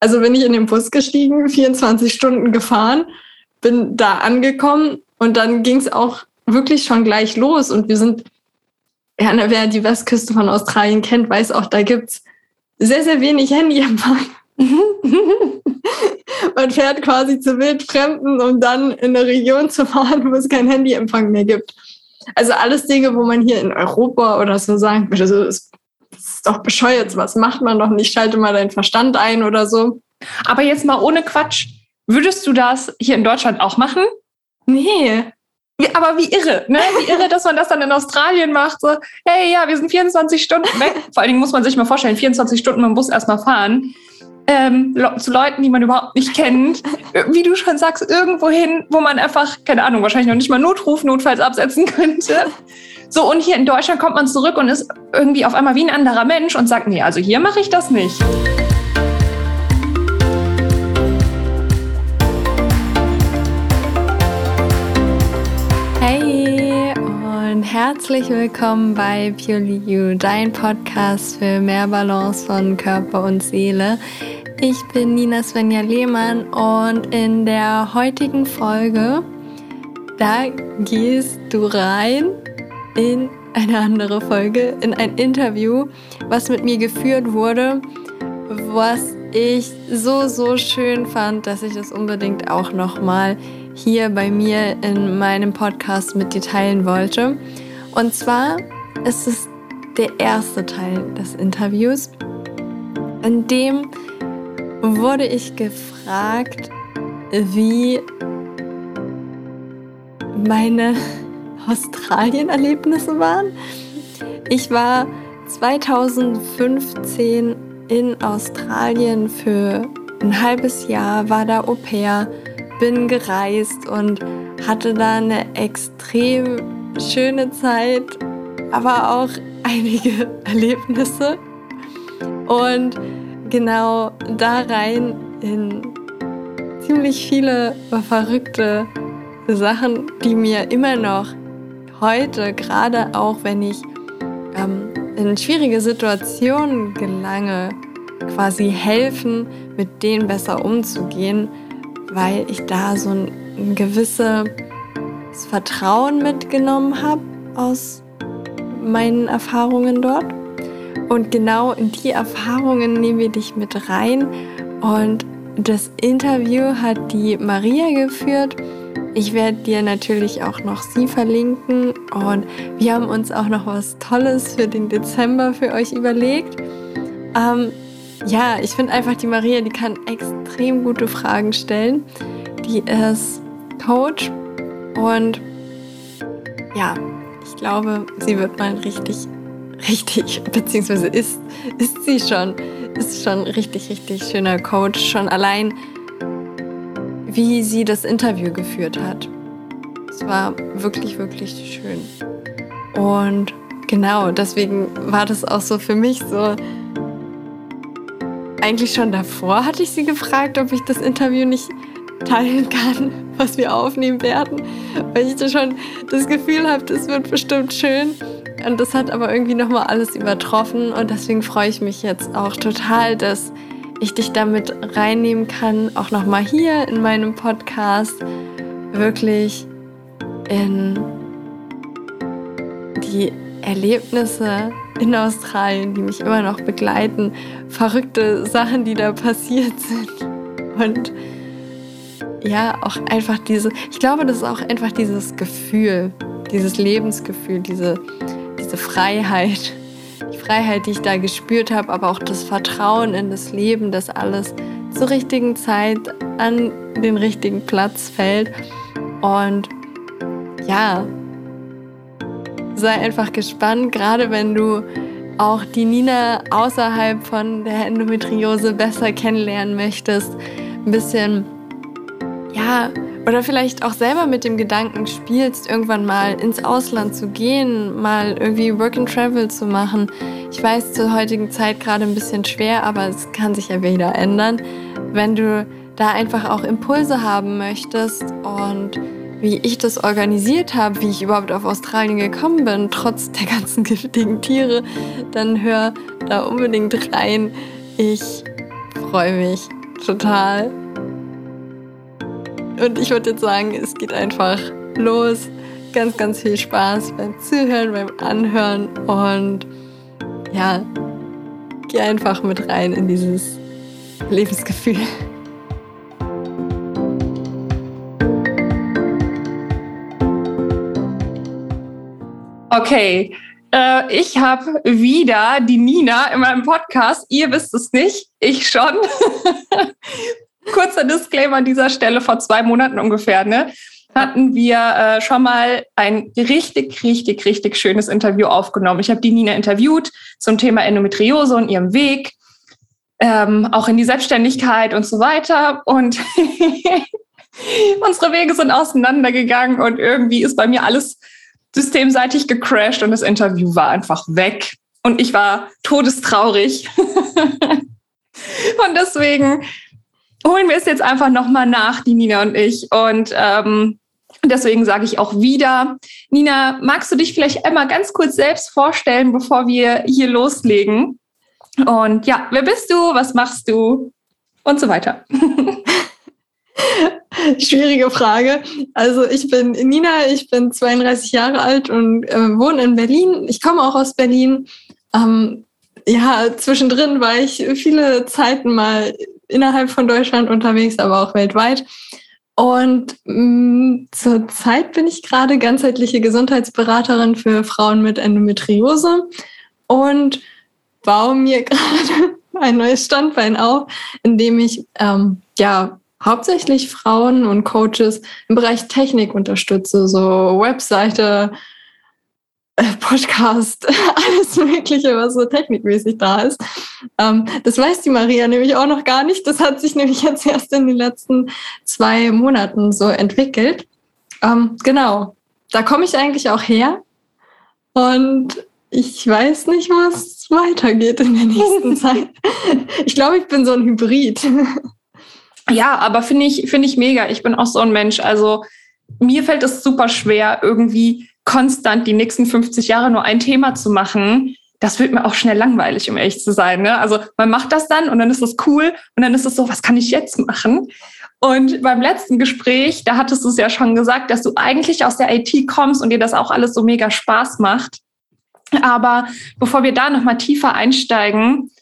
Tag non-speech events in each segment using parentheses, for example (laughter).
Also bin ich in den Bus gestiegen, 24 Stunden gefahren, bin da angekommen und dann ging es auch wirklich schon gleich los. Und wir sind, ja, wer die Westküste von Australien kennt, weiß auch, da gibt es sehr, sehr wenig Handyempfang. (laughs) Man fährt quasi zu Wildfremden, um dann in eine Region zu fahren, wo es keinen Handyempfang mehr gibt. Also alles Dinge, wo man hier in Europa oder so sagen würde, so, das ist doch bescheuert, was macht man doch nicht, schalte mal deinen Verstand ein oder so. Aber jetzt mal ohne Quatsch, würdest du das hier in Deutschland auch machen? Nee. Wie, aber wie irre, ne? Wie irre, dass man das dann in Australien macht. So, hey, ja, wir sind 24 Stunden weg. (laughs) Vor allen Dingen muss man sich mal vorstellen, 24 Stunden mit dem Bus erstmal fahren ähm, zu Leuten, die man überhaupt nicht kennt. (laughs) Wie du schon sagst, irgendwo hin, wo man einfach, keine Ahnung, wahrscheinlich noch nicht mal Notruf notfalls absetzen könnte. (laughs) So, und hier in Deutschland kommt man zurück und ist irgendwie auf einmal wie ein anderer Mensch und sagt, nee, also hier mache ich das nicht. Hey und herzlich willkommen bei Purely You, dein Podcast für mehr Balance von Körper und Seele. Ich bin Nina Svenja Lehmann und in der heutigen Folge, da gehst du rein in eine andere Folge, in ein Interview, was mit mir geführt wurde, was ich so, so schön fand, dass ich das unbedingt auch nochmal hier bei mir in meinem Podcast mit dir teilen wollte. Und zwar ist es der erste Teil des Interviews, in dem wurde ich gefragt, wie meine Australien-Erlebnisse waren. Ich war 2015 in Australien für ein halbes Jahr, war da Au pair, bin gereist und hatte da eine extrem schöne Zeit, aber auch (laughs) einige Erlebnisse. Und genau da rein in ziemlich viele verrückte Sachen, die mir immer noch heute, gerade auch wenn ich ähm, in schwierige Situationen gelange, quasi helfen, mit denen besser umzugehen, weil ich da so ein, ein gewisses Vertrauen mitgenommen habe aus meinen Erfahrungen dort. Und genau in die Erfahrungen nehmen wir dich mit rein. Und das Interview hat die Maria geführt. Ich werde dir natürlich auch noch sie verlinken. Und wir haben uns auch noch was Tolles für den Dezember für euch überlegt. Ähm, ja, ich finde einfach, die Maria, die kann extrem gute Fragen stellen. Die ist Coach und ja, ich glaube, sie wird mal richtig richtig, beziehungsweise ist, ist sie schon, ist schon richtig, richtig schöner Coach. Schon allein, wie sie das Interview geführt hat. Es war wirklich, wirklich schön. Und genau, deswegen war das auch so für mich so. Eigentlich schon davor hatte ich sie gefragt, ob ich das Interview nicht teilen kann, (laughs) was wir aufnehmen werden, weil ich da schon das Gefühl habe, das wird bestimmt schön. Und das hat aber irgendwie nochmal alles übertroffen und deswegen freue ich mich jetzt auch total, dass ich dich damit reinnehmen kann, auch nochmal hier in meinem Podcast, wirklich in die Erlebnisse in Australien, die mich immer noch begleiten, verrückte Sachen, die da passiert sind. Und ja, auch einfach diese, ich glaube, das ist auch einfach dieses Gefühl, dieses Lebensgefühl, diese diese Freiheit, die Freiheit, die ich da gespürt habe, aber auch das Vertrauen in das Leben, dass alles zur richtigen Zeit an den richtigen Platz fällt. Und ja, sei einfach gespannt, gerade wenn du auch die Nina außerhalb von der Endometriose besser kennenlernen möchtest, ein bisschen, ja, oder vielleicht auch selber mit dem Gedanken spielst, irgendwann mal ins Ausland zu gehen, mal irgendwie Work and Travel zu machen. Ich weiß zur heutigen Zeit gerade ein bisschen schwer, aber es kann sich ja wieder ändern. Wenn du da einfach auch Impulse haben möchtest und wie ich das organisiert habe, wie ich überhaupt auf Australien gekommen bin, trotz der ganzen (laughs) giftigen Tiere, dann hör da unbedingt rein. Ich freue mich total. Und ich würde jetzt sagen, es geht einfach los. Ganz, ganz viel Spaß beim Zuhören, beim Anhören und ja, geh einfach mit rein in dieses Lebensgefühl. Okay, äh, ich habe wieder die Nina in meinem Podcast. Ihr wisst es nicht, ich schon. (laughs) Kurzer Disclaimer an dieser Stelle, vor zwei Monaten ungefähr, ne? hatten wir äh, schon mal ein richtig, richtig, richtig schönes Interview aufgenommen. Ich habe die Nina interviewt zum Thema Endometriose und ihrem Weg, ähm, auch in die Selbstständigkeit und so weiter. Und (laughs) unsere Wege sind auseinandergegangen und irgendwie ist bei mir alles systemseitig gecrashed und das Interview war einfach weg. Und ich war todestraurig. (laughs) und deswegen holen wir es jetzt einfach nochmal nach, die Nina und ich. Und ähm, deswegen sage ich auch wieder, Nina, magst du dich vielleicht einmal ganz kurz selbst vorstellen, bevor wir hier loslegen? Und ja, wer bist du? Was machst du? Und so weiter. (laughs) Schwierige Frage. Also ich bin Nina, ich bin 32 Jahre alt und äh, wohne in Berlin. Ich komme auch aus Berlin. Ähm, ja, zwischendrin war ich viele Zeiten mal innerhalb von Deutschland unterwegs, aber auch weltweit. Und mh, mm, zurzeit bin ich gerade ganzheitliche Gesundheitsberaterin für Frauen mit Endometriose und baue mir (laughs) gerade ein neues Standbein auf, in dem ich ähm, ja hauptsächlich Frauen und Coaches im Bereich Technik unterstütze, so Webseite, Podcast, (laughs) alles Mögliche, was so technikmäßig da ist. Ähm, das weiß die Maria nämlich auch noch gar nicht. Das hat sich nämlich jetzt erst in den letzten zwei Monaten so entwickelt. Ähm, genau, da komme ich eigentlich auch her. Und ich weiß nicht, was weitergeht in der nächsten (laughs) Zeit. Ich glaube, ich bin so ein Hybrid. (laughs) Ja, aber finde ich, finde ich mega. Ich bin auch so ein Mensch. Also mir fällt es super schwer, irgendwie konstant die nächsten 50 Jahre nur ein Thema zu machen. Das wird mir auch schnell langweilig, um ehrlich zu sein. Ne? Also man macht das dann und dann ist es cool und dann ist es so, was kann ich jetzt machen? Und beim letzten Gespräch, da hattest du es ja schon gesagt, dass du eigentlich aus der IT kommst und dir das auch alles so mega Spaß macht. Aber bevor wir da nochmal tiefer einsteigen,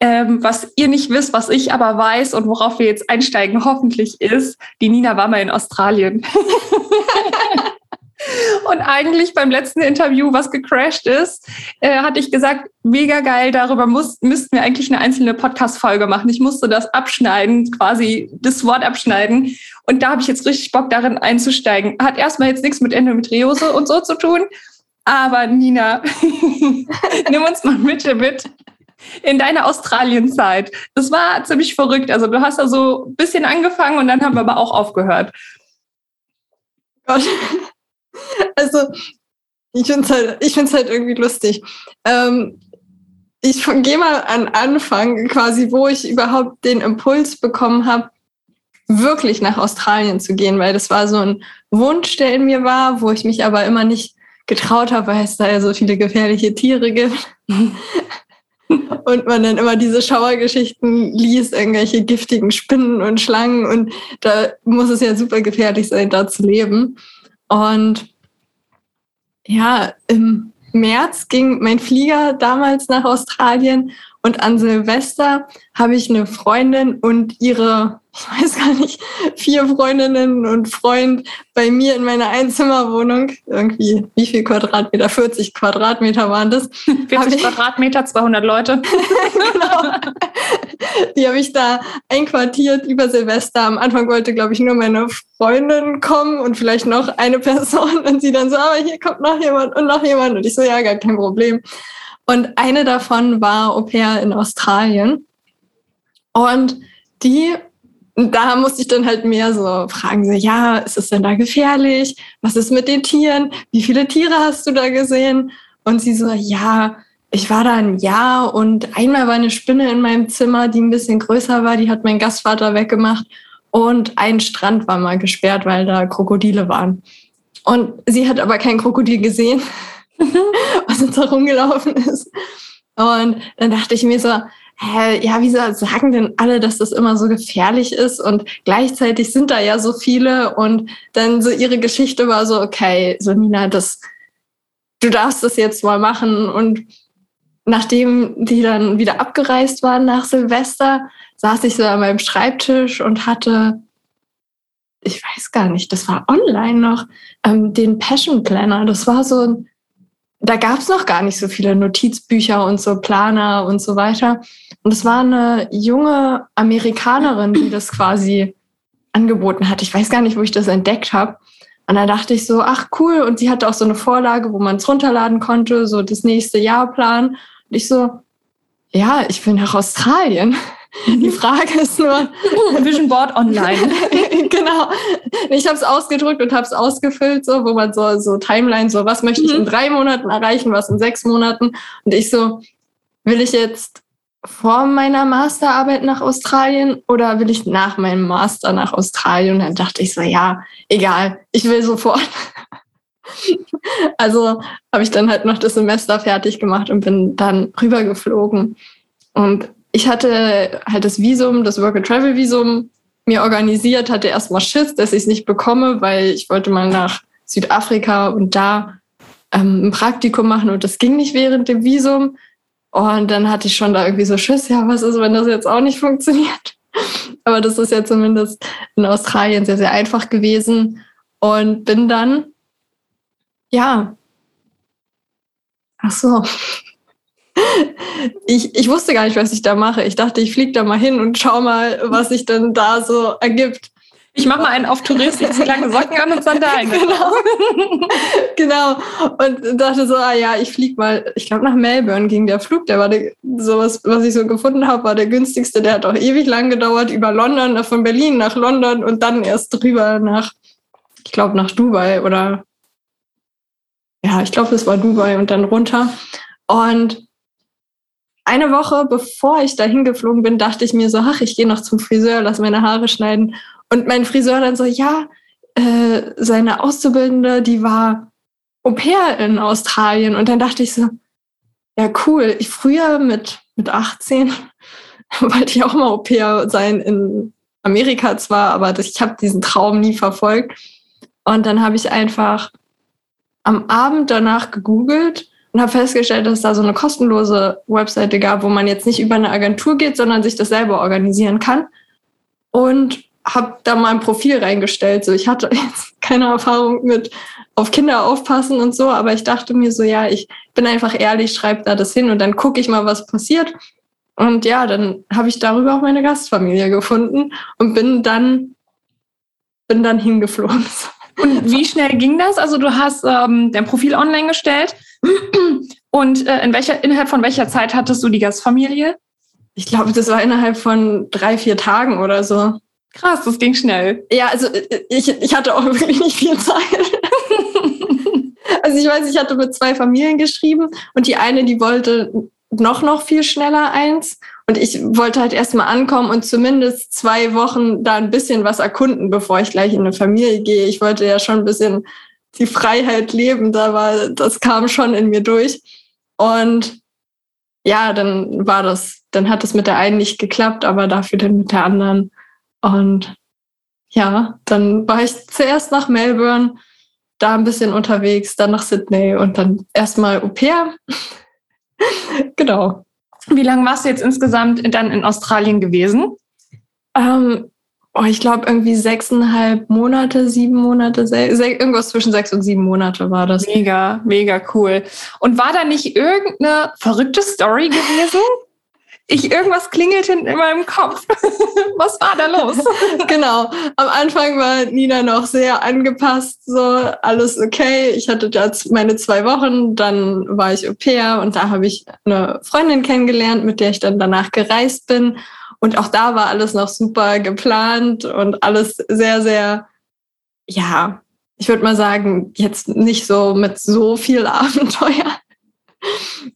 ähm, was ihr nicht wisst, was ich aber weiß und worauf wir jetzt einsteigen, hoffentlich ist, die Nina war mal in Australien. (laughs) Und eigentlich beim letzten Interview, was gecrashed ist, äh, hatte ich gesagt, mega geil, darüber muss, müssten wir eigentlich eine einzelne Podcast-Folge machen. Ich musste das abschneiden, quasi das Wort abschneiden. Und da habe ich jetzt richtig Bock, darin einzusteigen. Hat erstmal jetzt nichts mit Endometriose und so zu tun. Aber Nina, (laughs) nimm uns mal bitte mit in deiner Australienzeit. Das war ziemlich verrückt. Also du hast da so ein bisschen angefangen und dann haben wir aber auch aufgehört. Gott. (laughs) Also ich finde es halt, halt irgendwie lustig. Ähm, ich gehe mal an Anfang quasi, wo ich überhaupt den Impuls bekommen habe, wirklich nach Australien zu gehen, weil das war so ein Wunsch, der in mir war, wo ich mich aber immer nicht getraut habe, weil es da ja so viele gefährliche Tiere gibt. (laughs) und man dann immer diese Schauergeschichten liest, irgendwelche giftigen Spinnen und Schlangen und da muss es ja super gefährlich sein, da zu leben. Und ja, im März ging mein Flieger damals nach Australien und an Silvester habe ich eine Freundin und ihre ich weiß gar nicht, vier Freundinnen und Freund bei mir in meiner Einzimmerwohnung. Irgendwie, wie viel Quadratmeter? 40 Quadratmeter waren das. (laughs) 40 Quadratmeter, 200 Leute. (laughs) genau. Die habe ich da einquartiert über Silvester. Am Anfang wollte, glaube ich, nur meine Freundin kommen und vielleicht noch eine Person. Und sie dann so, aber hier kommt noch jemand und noch jemand. Und ich so, ja, gar kein Problem. Und eine davon war Au pair in Australien. Und die da musste ich dann halt mehr so fragen, so, ja, ist es denn da gefährlich? Was ist mit den Tieren? Wie viele Tiere hast du da gesehen? Und sie so, ja, ich war da ein Jahr und einmal war eine Spinne in meinem Zimmer, die ein bisschen größer war, die hat mein Gastvater weggemacht und ein Strand war mal gesperrt, weil da Krokodile waren. Und sie hat aber kein Krokodil gesehen, (laughs) (laughs) was uns da rumgelaufen ist. Und dann dachte ich mir so, hä, ja, wieso sagen denn alle, dass das immer so gefährlich ist? Und gleichzeitig sind da ja so viele. Und dann so ihre Geschichte war so, okay, so Nina, das, du darfst das jetzt mal machen. Und nachdem die dann wieder abgereist waren nach Silvester, saß ich so an meinem Schreibtisch und hatte, ich weiß gar nicht, das war online noch, ähm, den Passion Planner. Das war so ein, da gab es noch gar nicht so viele Notizbücher und so Planer und so weiter. Und es war eine junge Amerikanerin, die das quasi angeboten hat. Ich weiß gar nicht, wo ich das entdeckt habe. Und da dachte ich so, ach cool. Und sie hatte auch so eine Vorlage, wo man es runterladen konnte, so das nächste Jahr planen. Und ich so, ja, ich will nach Australien. Die Frage ist nur. (laughs) Vision Board online. (laughs) genau. Ich habe es ausgedrückt und habe es ausgefüllt, so, wo man so, so Timeline, so, was möchte ich in mhm. drei Monaten erreichen, was in sechs Monaten. Und ich so, will ich jetzt vor meiner Masterarbeit nach Australien oder will ich nach meinem Master nach Australien? Und dann dachte ich so, ja, egal, ich will sofort. (laughs) also habe ich dann halt noch das Semester fertig gemacht und bin dann rübergeflogen. Und ich hatte halt das Visum, das Work-and-Travel-Visum mir organisiert, hatte erstmal Schiss, dass ich es nicht bekomme, weil ich wollte mal nach Südafrika und da ähm, ein Praktikum machen und das ging nicht während dem Visum. Und dann hatte ich schon da irgendwie so Schiss, ja, was ist, wenn das jetzt auch nicht funktioniert? (laughs) Aber das ist ja zumindest in Australien sehr, sehr einfach gewesen. Und bin dann ja. Ach so. Ich, ich wusste gar nicht, was ich da mache. Ich dachte, ich fliege da mal hin und schau mal, was sich denn da so ergibt. Ich mache mal einen auf Tourist, ich lange Socken an und Sandalen. (laughs) Genau. genau. Und dachte so, ah ja, ich fliege mal, ich glaube nach Melbourne ging der Flug, der war der, sowas, was ich so gefunden habe, war der günstigste, der hat auch ewig lang gedauert, über London, von Berlin nach London und dann erst drüber nach, ich glaube nach Dubai oder ja, ich glaube, es war Dubai und dann runter. Und eine Woche bevor ich dahin geflogen bin, dachte ich mir so, ach, ich gehe noch zum Friseur, lass meine Haare schneiden. Und mein Friseur dann so, ja, äh, seine Auszubildende, die war Au pair in Australien. Und dann dachte ich so, ja, cool. Ich früher mit, mit 18 (laughs) wollte ich auch mal Au pair sein in Amerika zwar, aber ich habe diesen Traum nie verfolgt. Und dann habe ich einfach am Abend danach gegoogelt und habe festgestellt, dass es da so eine kostenlose Webseite gab, wo man jetzt nicht über eine Agentur geht, sondern sich das selber organisieren kann. Und habe da mal ein Profil reingestellt. So, ich hatte (laughs) jetzt keine Erfahrung mit auf Kinder aufpassen und so, aber ich dachte mir so, ja, ich bin einfach ehrlich, schreibe da das hin und dann gucke ich mal, was passiert. Und ja, dann habe ich darüber auch meine Gastfamilie gefunden und bin dann bin dann hingeflogen. (laughs) Und wie schnell ging das? Also du hast ähm, dein Profil online gestellt und äh, in welcher, innerhalb von welcher Zeit hattest du die Gastfamilie? Ich glaube, das war innerhalb von drei, vier Tagen oder so. Krass, das ging schnell. Ja, also äh, ich, ich hatte auch (laughs) wirklich nicht viel Zeit. (laughs) also ich weiß, ich hatte mit zwei Familien geschrieben und die eine, die wollte noch, noch viel schneller eins. Und ich wollte halt erstmal ankommen und zumindest zwei Wochen da ein bisschen was erkunden, bevor ich gleich in eine Familie gehe. Ich wollte ja schon ein bisschen die Freiheit leben, da war, das kam schon in mir durch. Und ja, dann war das, dann hat es mit der einen nicht geklappt, aber dafür dann mit der anderen. Und ja, dann war ich zuerst nach Melbourne, da ein bisschen unterwegs, dann nach Sydney und dann erstmal Au pair. (laughs) genau. Wie lange warst du jetzt insgesamt dann in Australien gewesen? Ähm, oh, ich glaube irgendwie sechseinhalb Monate, sieben Monate, irgendwas zwischen sechs und sieben Monate war das. Mega, mega cool. Und war da nicht irgendeine verrückte Story gewesen? ich irgendwas klingelt in meinem Kopf. (laughs) Was war da los? (laughs) genau. Am Anfang war Nina noch sehr angepasst, so alles okay. Ich hatte da meine zwei Wochen, dann war ich Au pair und da habe ich eine Freundin kennengelernt, mit der ich dann danach gereist bin. Und auch da war alles noch super geplant und alles sehr, sehr, ja, ich würde mal sagen, jetzt nicht so mit so viel (laughs) Abenteuer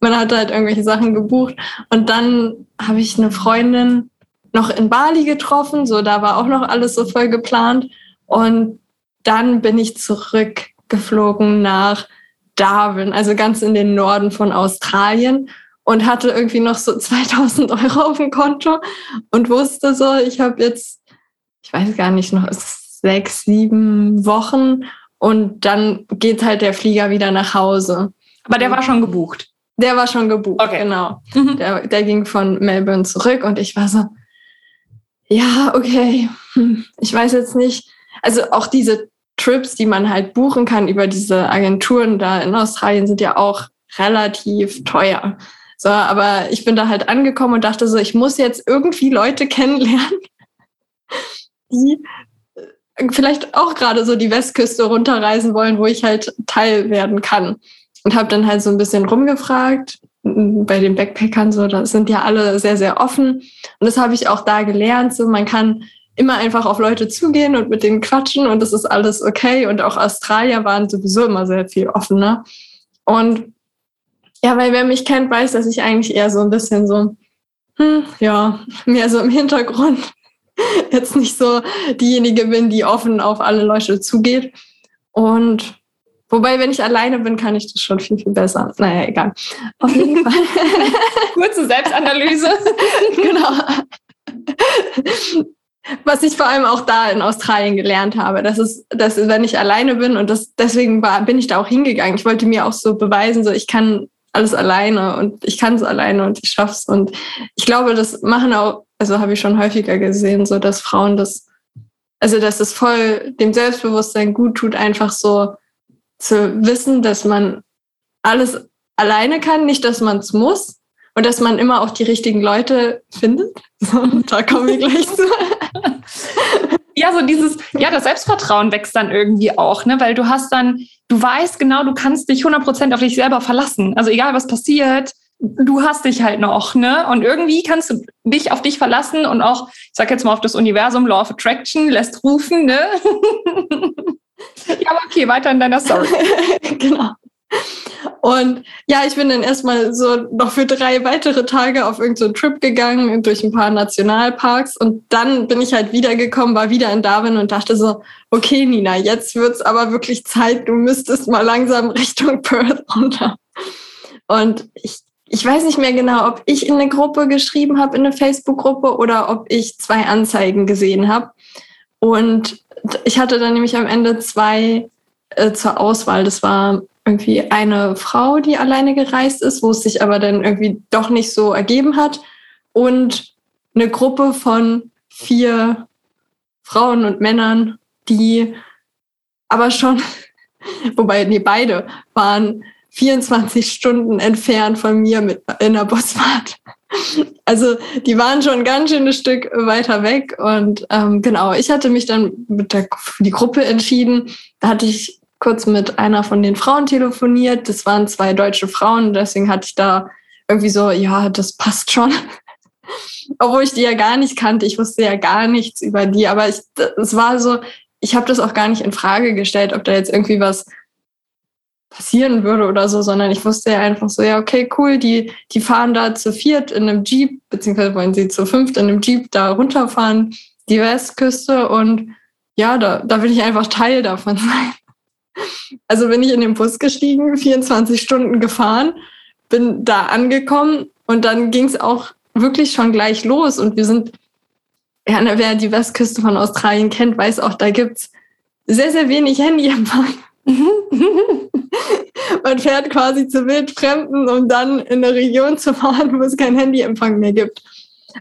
man hat halt irgendwelche Sachen gebucht. Und dann habe ich eine Freundin noch in Bali getroffen. So, da war auch noch alles so voll geplant. Und dann bin ich zurückgeflogen nach Darwin, also ganz in den Norden von Australien. Und hatte irgendwie noch so (laughs) 2000 Euro auf dem Konto und wusste so, ich habe jetzt, ich weiß gar nicht, noch sechs, sieben Wochen und dann geht halt der Flieger wieder nach Hause. Aber der war schon gebucht. Der war schon gebucht, Okay. genau. Mhm. Der, der ging von Melbourne zurück und ich war so, ja, okay, hm, ich weiß jetzt nicht. Also auch diese Trips, die man halt buchen kann über diese Agenturen da in Australien, sind ja auch relativ teuer. So, aber ich bin da halt angekommen und dachte so, ich muss jetzt irgendwie Leute (laughs) kennenlernen, die äh, vielleicht auch gerade so die Westküste runterreisen wollen, wo ich halt Teil werden kann. Und habe dann halt so ein bisschen rumgefragt bei den Backpackern so, da sind ja alle sehr, sehr offen. Und das habe ich auch da gelernt. So, man kann immer einfach auf Leute zugehen und mit denen quatschen und das ist alles okay. Und auch Australier waren sowieso immer sehr viel offener. Und ja, weil wer mich kennt, weiß, dass ich eigentlich eher so ein bisschen so, hm, ja, mehr so im Hintergrund (laughs) jetzt nicht so diejenige bin, die offen auf alle Leute zugeht. Und wobei, wenn ich alleine bin, kann ich das schon viel, viel besser. Naja, egal. Auf jeden (laughs) Fall. Kurze Selbstanalyse. (laughs) genau. Was ich vor allem auch da in Australien gelernt habe, das ist, dass wenn ich alleine bin und das, deswegen war, bin ich da auch hingegangen. Ich wollte mir auch so beweisen, so ich kann alles alleine und ich kann es alleine und ich schaff's. Und ich glaube, das machen auch, also habe ich schon häufiger gesehen, so dass Frauen das, also dass es voll dem Selbstbewusstsein gut tut, einfach so zu wissen, dass man alles alleine kann, nicht, dass man es muss und dass man immer auch die richtigen Leute findet. (laughs) Da kommen wir gleich zu. (laughs) Ja, so dieses, ja, das Selbstvertrauen wächst dann irgendwie auch, ne? Weil du hast dann, du weißt genau, du kannst dich 100% auf dich selber verlassen. Also egal, was passiert, du hast dich halt noch, ne? Und irgendwie kannst du dich auf dich verlassen und auch, ich sag jetzt mal auf das Universum, Law of Attraction, lässt rufen, ne? (laughs) ja, okay, weiter in deiner Story. (laughs) genau. Und ja, ich bin dann erstmal so noch für drei weitere Tage auf irgendeinen so Trip gegangen durch ein paar Nationalparks und dann bin ich halt wiedergekommen, war wieder in Darwin und dachte so, okay, Nina, jetzt wird's aber wirklich Zeit, du müsstest mal langsam (laughs) Richtung Perth runter. Und ich, ich weiß nicht mehr genau, ob ich in eine Gruppe geschrieben habe, in eine Facebook-Gruppe oder ob ich zwei Anzeigen gesehen habe. Und ich hatte dann nämlich am Ende zwei äh, zur Auswahl. Das war irgendwie eine Frau, die alleine gereist ist, wo es sich aber dann irgendwie doch nicht so ergeben hat. Und eine Gruppe von vier Frauen und Männern, die aber schon, (laughs) wobei, nee, beide waren 24 Stunden entfernt von mir mit in der Busfahrt. (laughs) Also die waren schon ganz schönes Stück weiter weg. Und ähm, genau, ich hatte mich dann mit der, für die Gruppe entschieden. Da hatte ich kurz mit einer von den Frauen telefoniert. Das waren zwei deutsche Frauen, deswegen hatte ich da irgendwie so, ja, das passt schon. (laughs) Obwohl ich die ja gar nicht kannte. Ich wusste ja gar nichts über die. Aber ich, es war so, ich habe das auch gar nicht in Frage gestellt, ob da jetzt irgendwie was passieren würde oder so, sondern ich wusste ja einfach so, ja, okay, cool, die, die fahren da zu viert in einem Jeep, beziehungsweise wollen sie zu fünft in einem Jeep da runterfahren, die Westküste und ja, da, da will ich einfach Teil davon (laughs) sein. Also bin ich in den Bus gestiegen, 24 Stunden gefahren, bin da angekommen und dann ging es auch wirklich schon gleich los und wir sind, ja, wer die Westküste von Australien kennt, weiß auch, da gibt's sehr, sehr wenig Handyempfang. (laughs) Man fährt quasi zu Wildfremden, um dann in eine Region zu fahren, wo es keinen Handyempfang mehr gibt.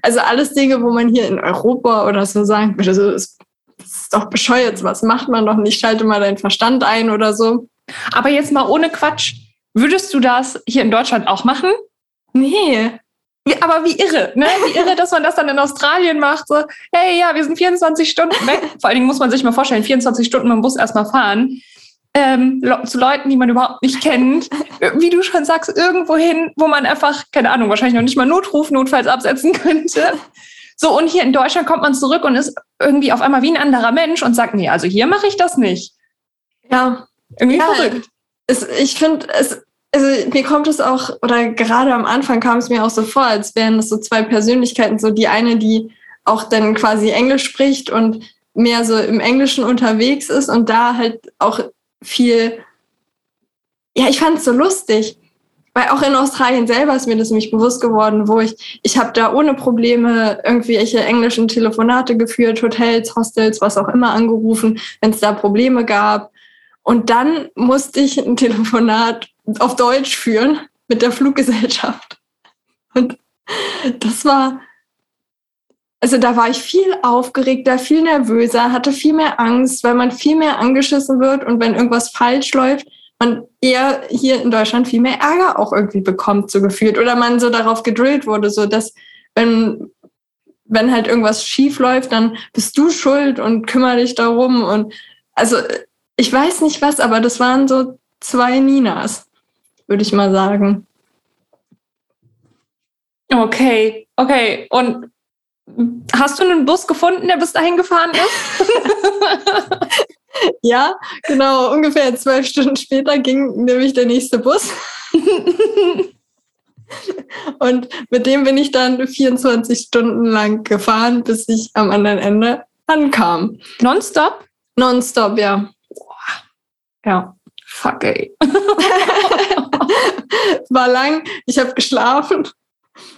Also alles Dinge, wo man hier in Europa oder so sagen würde, so, das ist doch bescheuert, was macht man doch nicht, schalte mal deinen Verstand ein oder so. Aber jetzt mal ohne Quatsch, würdest du das hier in Deutschland auch machen? Nee, Wie, aber wie irre, ne? Wie irre, dass man das dann in Australien macht. So, hey, ja, wir sind 24 Stunden weg. (laughs) Vor allen Dingen muss man sich mal vorstellen, 24 Stunden mit dem Bus erstmal fahren. Ähm, zu Leuten, die man überhaupt nicht kennt. (laughs) Wie du schon sagst, irgendwo hin, wo man einfach, keine Ahnung, wahrscheinlich noch nicht mal Notruf notfalls absetzen könnte. So, und hier in Deutschland kommt man zurück und ist irgendwie auf einmal wie ein anderer Mensch und sagt, nee, also hier mache ich das nicht. ja, Irgendwie Ja, verrückt. es, ich finde, es, also mir kommt es auch, oder gerade am Anfang kam es mir auch so vor, als wären das so zwei Persönlichkeiten, so die eine, die auch dann quasi Englisch spricht und mehr so im Englischen unterwegs ist und da halt auch viel, ja, ich fand es so lustig, weil auch in Australien selber ist mir das nämlich bewusst geworden, wo ich, ich habe da ohne Probleme irgendwelche englischen Telefonate geführt, Hotels, Hostels, was auch immer angerufen, wenn es da Probleme gab. Und dann musste ich ein Telefonat auf Deutsch führen mit der Fluggesellschaft. Und das war, also da war ich viel aufgeregter, viel nervöser, hatte viel mehr Angst, weil man viel mehr angeschissen wird und wenn irgendwas falsch läuft, man eher hier in Deutschland viel mehr Ärger auch irgendwie bekommt, so gefühlt. Oder man so darauf gedrillt wurde, so dass wenn, wenn halt irgendwas schief läuft, dann bist du schuld und kümmere dich darum. Und also ich weiß nicht was, aber das waren so zwei Ninas, würde ich mal sagen. Okay, okay. Und hast du einen Bus gefunden, der bis dahin gefahren ist? (laughs) (laughs) ja, genau. Ungefähr zwölf Stunden später ging nämlich der nächste Bus. (laughs) Und mit dem bin ich dann 24 Stunden lang gefahren, bis ich am anderen Ende ankam. Nonstop? Nonstop, ja. Ja. Fuck, ey. (laughs) War lang. Ich habe geschlafen.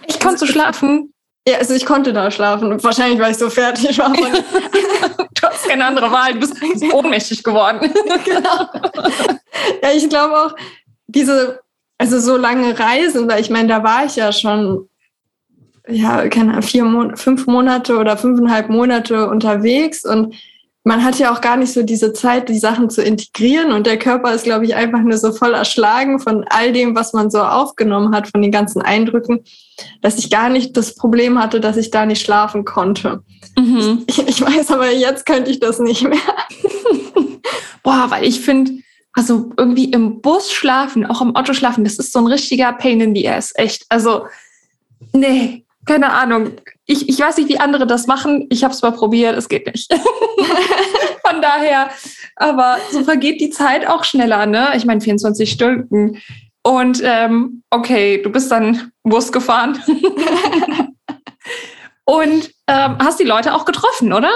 Ich konnte schlafen. Ja, also ich konnte da schlafen. Wahrscheinlich, weil ich so fertig war. Du hast keine andere Wahl. Du bist (laughs) ohnmächtig geworden. (laughs) genau. Ja, ich glaube auch, diese, also so lange Reisen, weil ich meine, da war ich ja schon, ja, keine Ahnung, vier Mon fünf Monate oder fünfeinhalb Monate unterwegs und man hat ja auch gar nicht so diese Zeit, die Sachen zu integrieren. Und der Körper ist, glaube ich, einfach nur so voll erschlagen von all dem, was man so aufgenommen hat, von den ganzen Eindrücken, dass ich gar nicht das Problem hatte, dass ich da nicht schlafen konnte. Mhm. Ich, ich, weiß aber, jetzt könnte ich das nicht mehr. (laughs) Boah, weil ich finde, also irgendwie im Bus schlafen, auch im Auto schlafen, das ist so ein richtiger Pain in the ass, echt. Also, nee, keine Ahnung. Ich, ich weiß nicht, wie andere das machen. Ich habe es mal probiert, es geht nicht. (laughs) Von daher, aber so vergeht die Zeit auch schneller, ne? Ich meine, 24 Stunden. Und ähm, okay, du bist dann Bus gefahren. (laughs) Und ähm, hast die Leute auch getroffen, oder?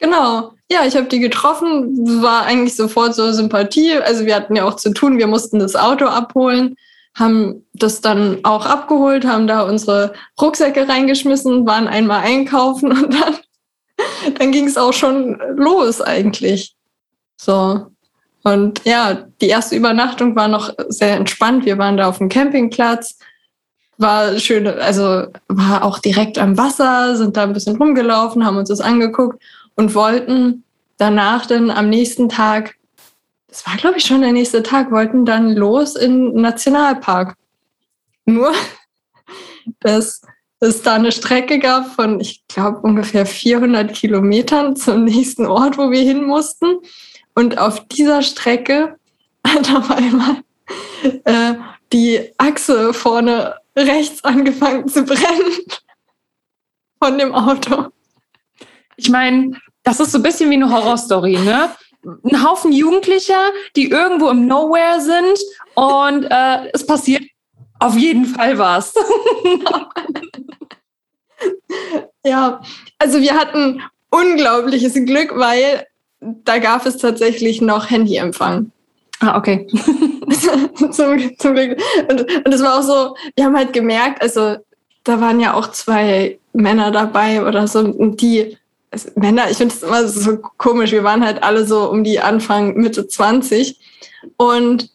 Genau. Ja, ich habe die getroffen. War eigentlich sofort so Sympathie. Also wir hatten ja auch zu tun. Wir mussten das Auto abholen haben das dann auch abgeholt, haben da unsere Rucksäcke reingeschmissen, waren einmal einkaufen (laughs) und dann, dann ging es auch schon los eigentlich. So. Und ja, die erste Übernachtung war noch sehr entspannt. Wir waren da auf dem Campingplatz. War schön, also war auch direkt am Wasser, sind da ein bisschen rumgelaufen, haben uns das angeguckt und wollten danach dann am nächsten Tag das war, glaube ich, schon der nächste Tag, wollten dann los in Nationalpark. Nur, (laughs) dass es da eine Strecke gab von, ich glaube, ungefähr 400 Kilometern zum nächsten Ort, wo wir hin mussten. Und auf dieser Strecke (laughs) hat auf einmal äh, die Achse vorne rechts angefangen zu brennen (laughs) von dem Auto. Ich meine, das ist so ein bisschen wie eine Horrorstory, ne? Ein Haufen Jugendlicher, die irgendwo im Nowhere sind und äh, es passiert auf jeden Fall was. (laughs) ja, also wir hatten unglaubliches Glück, weil da gab es tatsächlich noch Handyempfang. Ah, okay. (laughs) zum, zum Glück. Und, und es war auch so, wir haben halt gemerkt, also da waren ja auch zwei Männer dabei oder so, die es, Männer, ich finde es immer so komisch. Wir waren halt alle so um die Anfang, Mitte 20 und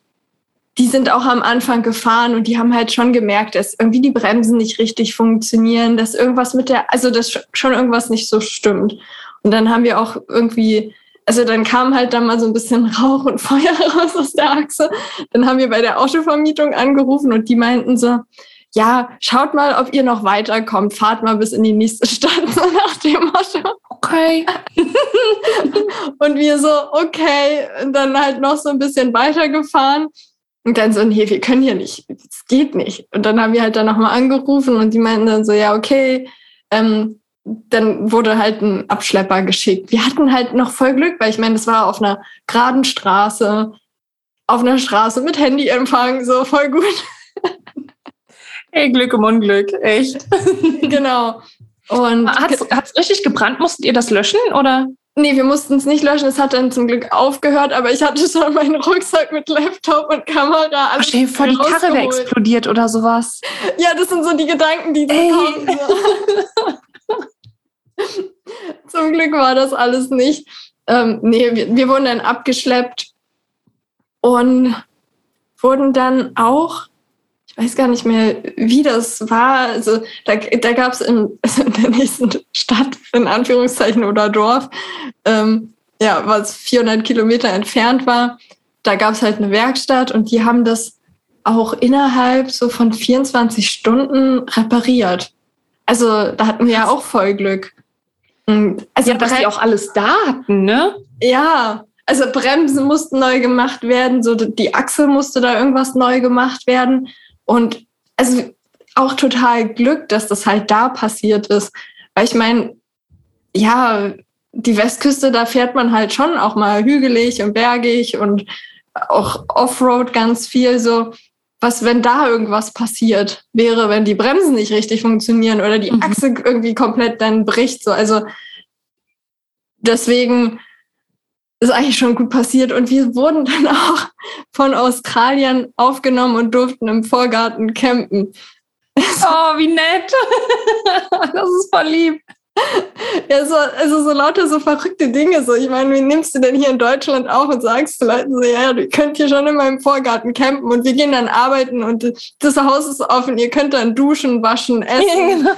die sind auch am Anfang gefahren und die haben halt schon gemerkt, dass irgendwie die Bremsen nicht richtig funktionieren, dass irgendwas mit der, also dass schon irgendwas nicht so stimmt. Und dann haben wir auch irgendwie, also dann kam halt da mal so ein bisschen (laughs) Rauch und Feuer (laughs) raus aus der Achse. Dann haben wir bei der Autovermietung angerufen und die meinten so, ja, schaut mal, ob ihr noch weiterkommt, fahrt mal bis in die nächste (laughs) Stadt, so nach dem Motto. Okay. (laughs) und wir so, okay, und dann halt noch so ein bisschen weitergefahren. Und dann so, nee, wir können hier nicht, es geht nicht. Und dann haben wir halt dann nochmal angerufen und die meinten dann so, ja, okay, ähm, dann wurde halt ein Abschlepper geschickt. Wir hatten halt noch voll Glück, weil ich meine, das war auf einer geraden Straße, auf einer Straße mit Handyempfang, so voll gut. Hey, Glück im Unglück, echt. (laughs) genau. Und hat es richtig gebrannt? Musstet ihr das löschen oder? Nee, wir mussten es nicht löschen. Es hat dann zum Glück aufgehört, aber ich hatte schon meinen Rucksack mit Laptop und Kamera. Ach, Alles stell dir vor, die Karre wäre explodiert oder sowas. Ja, das sind so die Gedanken, die Ey. kommen. (laughs) Zum Glück war das alles nicht. Ähm, nee, wir, wir wurden dann abgeschleppt und wurden dann auch, weiß gar nicht mehr, wie das war. Also da, da gab es in, also (laughs) in der nächsten Stadt, in Anführungszeichen, oder Dorf, ähm, ja, was 400 Kilometer entfernt war, da gab es halt eine Werkstatt und die haben das auch innerhalb so von 24 Stunden repariert. Also da hatten wir ja auch voll Glück. Und Also Ja, dass die auch alles da hatten, ne? ja, also Bremsen mussten neu gemacht werden, so die Achse musste da irgendwas neu gemacht werden. Und also auch total Glück, dass das halt da passiert ist. Weil ich meine, ja, die Westküste, da fährt man halt schon auch mal hügelig und bergig und auch Offroad ganz viel so. Was, wenn da irgendwas passiert wäre, wenn die Bremsen nicht richtig funktionieren oder die Mhm. Achse irgendwie komplett dann bricht, so. Also deswegen ist eigentlich schon gut passiert. Und wir wurden dann (laughs) auch von Australiern aufgenommen und durften im Vorgarten campen. (laughs) Oh, wie nett. (laughs) das ist voll lieb. Ja, so, also so lauter so verrückte Dinge. So, ich meine, wie nimmst du denn hier in Deutschland auf und sagst zu Leuten so, ja, ihr könnt hier schon in meinem Vorgarten campen und wir gehen dann arbeiten und das Haus ist offen, ihr könnt dann duschen, waschen, essen, genau.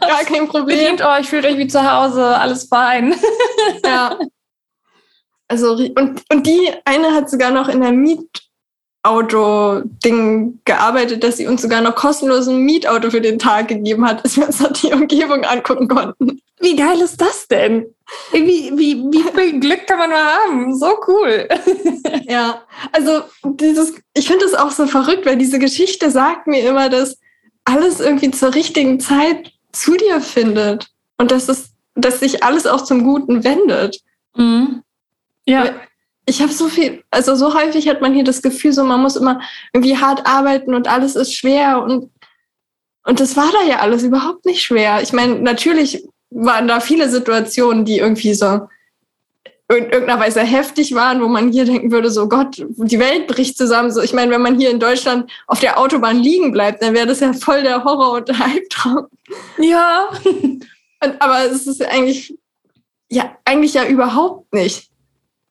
gar kein Problem. Bedient euch, fühlt euch wie zu Hause, alles fein. Ja. Also, und, und die eine hat sogar noch in der Mietauto-Ding gearbeitet, dass sie uns sogar noch kostenlos ein Mietauto für den Tag gegeben hat, dass wir uns noch die Umgebung angucken konnten. Wie geil ist das denn? Wie, wie, wie viel (laughs) Glück kann man mal haben? So cool. (laughs) Ja, also dieses, ich finde es auch so verrückt, weil diese Geschichte sagt mir immer, dass alles irgendwie zur richtigen Zeit zu dir findet und dass es, dass sich alles auch zum Guten wendet. Mhm. Ja. ich habe so viel, also so häufig hat man hier das Gefühl, so man muss immer irgendwie hart arbeiten und alles ist schwer und und das war da ja alles überhaupt nicht schwer. Ich meine, natürlich waren da viele Situationen, die irgendwie so in irgendeiner Weise heftig waren, wo man hier denken würde, so Gott, die Welt bricht zusammen. So, ich meine, wenn man hier in Deutschland auf der Autobahn liegen bleibt, dann wäre das ja voll der Horror und der Albtraum. Ja. (laughs) Und, aber es ist eigentlich, ja, eigentlich ja überhaupt nicht.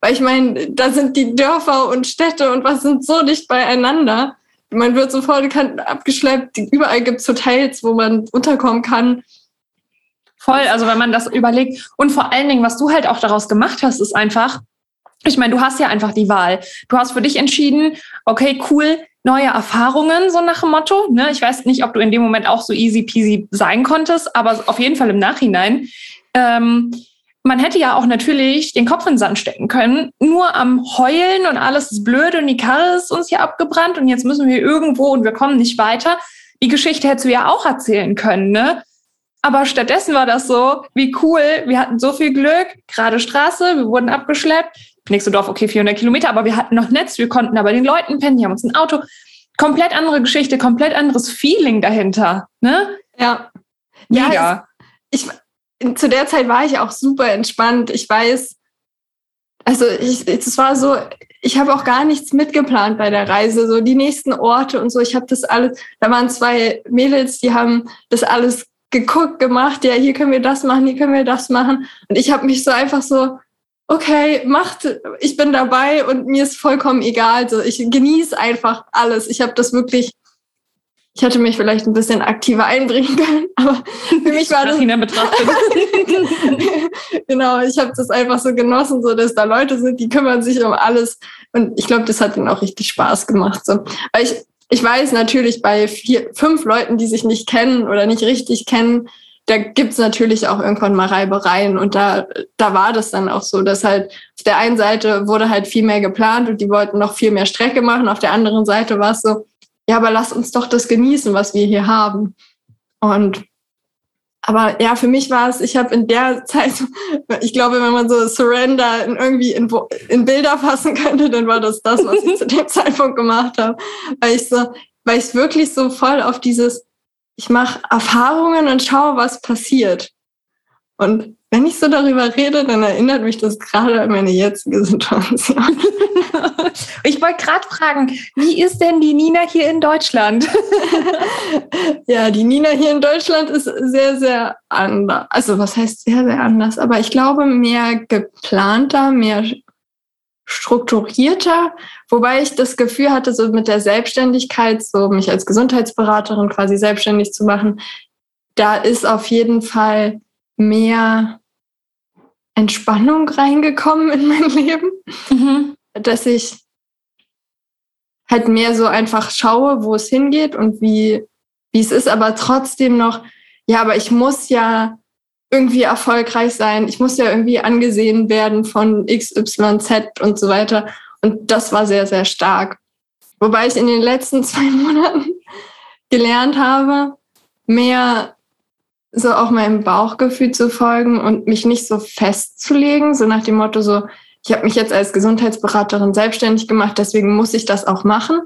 Weil ich meine, da sind die Dörfer und Städte und was sind so dicht beieinander. Man wird sofort abgeschleppt. Überall gibt es Hotels, wo man unterkommen kann. Voll, also wenn man das überlegt. Und vor allen Dingen, was du halt auch daraus gemacht hast, ist einfach, ich meine, du hast ja einfach die Wahl. Du hast für dich entschieden, okay, cool, neue Erfahrungen, so nach dem Motto. Ne? Ich weiß nicht, ob du in dem Moment auch so easy peasy sein konntest, aber auf jeden Fall im Nachhinein. Ähm, man hätte ja auch natürlich den Kopf in den Sand stecken können, nur am Heulen und alles ist blöd und die Karre ist uns hier abgebrannt und jetzt müssen wir irgendwo und wir kommen nicht weiter. Die Geschichte hättest du ja auch erzählen können, ne? Aber stattdessen war das so, wie cool, wir hatten so viel Glück, gerade Straße, wir wurden abgeschleppt. Nächste Dorf, okay, 400 Kilometer, aber wir hatten noch Netz, wir konnten aber den Leuten pennen, die haben uns ein Auto. Komplett andere Geschichte, komplett anderes Feeling dahinter, ne? Ja. Mega. Ja, ich, zu der Zeit war ich auch super entspannt. Ich weiß, also ich, es war so, ich habe auch gar nichts mitgeplant bei der Reise, so die nächsten Orte und so. Ich habe das alles, da waren zwei Mädels, die haben das alles geguckt, gemacht, ja, hier können wir das machen, hier können wir das machen. Und ich habe mich so einfach so, okay, macht, ich bin dabei und mir ist vollkommen egal. So, ich genieße einfach alles. Ich habe das wirklich, ich hätte mich vielleicht ein bisschen aktiver einbringen können, (laughs) aber für mich war das betrachtet. (laughs) genau, ich habe das einfach so genossen, so dass da Leute sind, die kümmern sich um alles. Und ich glaube, das hat dann auch richtig Spaß gemacht. So. Weil ich, ich weiß natürlich bei vier, fünf Leuten, die sich nicht kennen oder nicht richtig kennen, da gibt's natürlich auch irgendwann mal Reibereien. Und da, da war das dann auch so, dass halt auf der einen Seite wurde halt viel mehr geplant und die wollten noch viel mehr Strecke machen. Auf der anderen Seite war es so, ja, aber lass uns doch das genießen, was wir hier haben. Und aber ja, für mich war es, ich habe in der (laughs) Zeit, ich glaube, wenn man so Surrender in irgendwie in, in Bilder fassen könnte, dann war das das, was ich zu dem (laughs) Zeitpunkt gemacht habe. Weil ich so, weil ich wirklich so voll auf dieses, ich mache Erfahrungen und schaue, was passiert. Und wenn ich so darüber rede, dann erinnert mich das gerade an meine jetzige Situation. (laughs) ich wollte gerade fragen, wie ist denn die Nina hier in Deutschland? (laughs) ja, die Nina hier in Deutschland ist sehr, sehr anders. Also was heißt sehr, sehr anders? Aber ich glaube mehr geplanter, mehr strukturierter, wobei ich das Gefühl hatte, so mit der Selbstständigkeit, so mich als Gesundheitsberaterin quasi selbstständig zu machen, da ist auf jeden Fall mehr Entspannung reingekommen in mein Leben, mhm. dass ich halt mehr so einfach schaue, wo es hingeht und wie, wie es ist, aber trotzdem noch, ja, aber ich muss ja irgendwie erfolgreich sein, ich muss ja irgendwie angesehen werden von XYZ und so weiter. Und das war sehr, sehr stark. Wobei ich in den letzten (laughs) zwei Monaten gelernt habe, mehr so auch meinem Bauchgefühl zu folgen und mich nicht so festzulegen, so nach dem Motto so, ich habe mich jetzt als Gesundheitsberaterin selbstständig gemacht, deswegen muss ich das auch machen,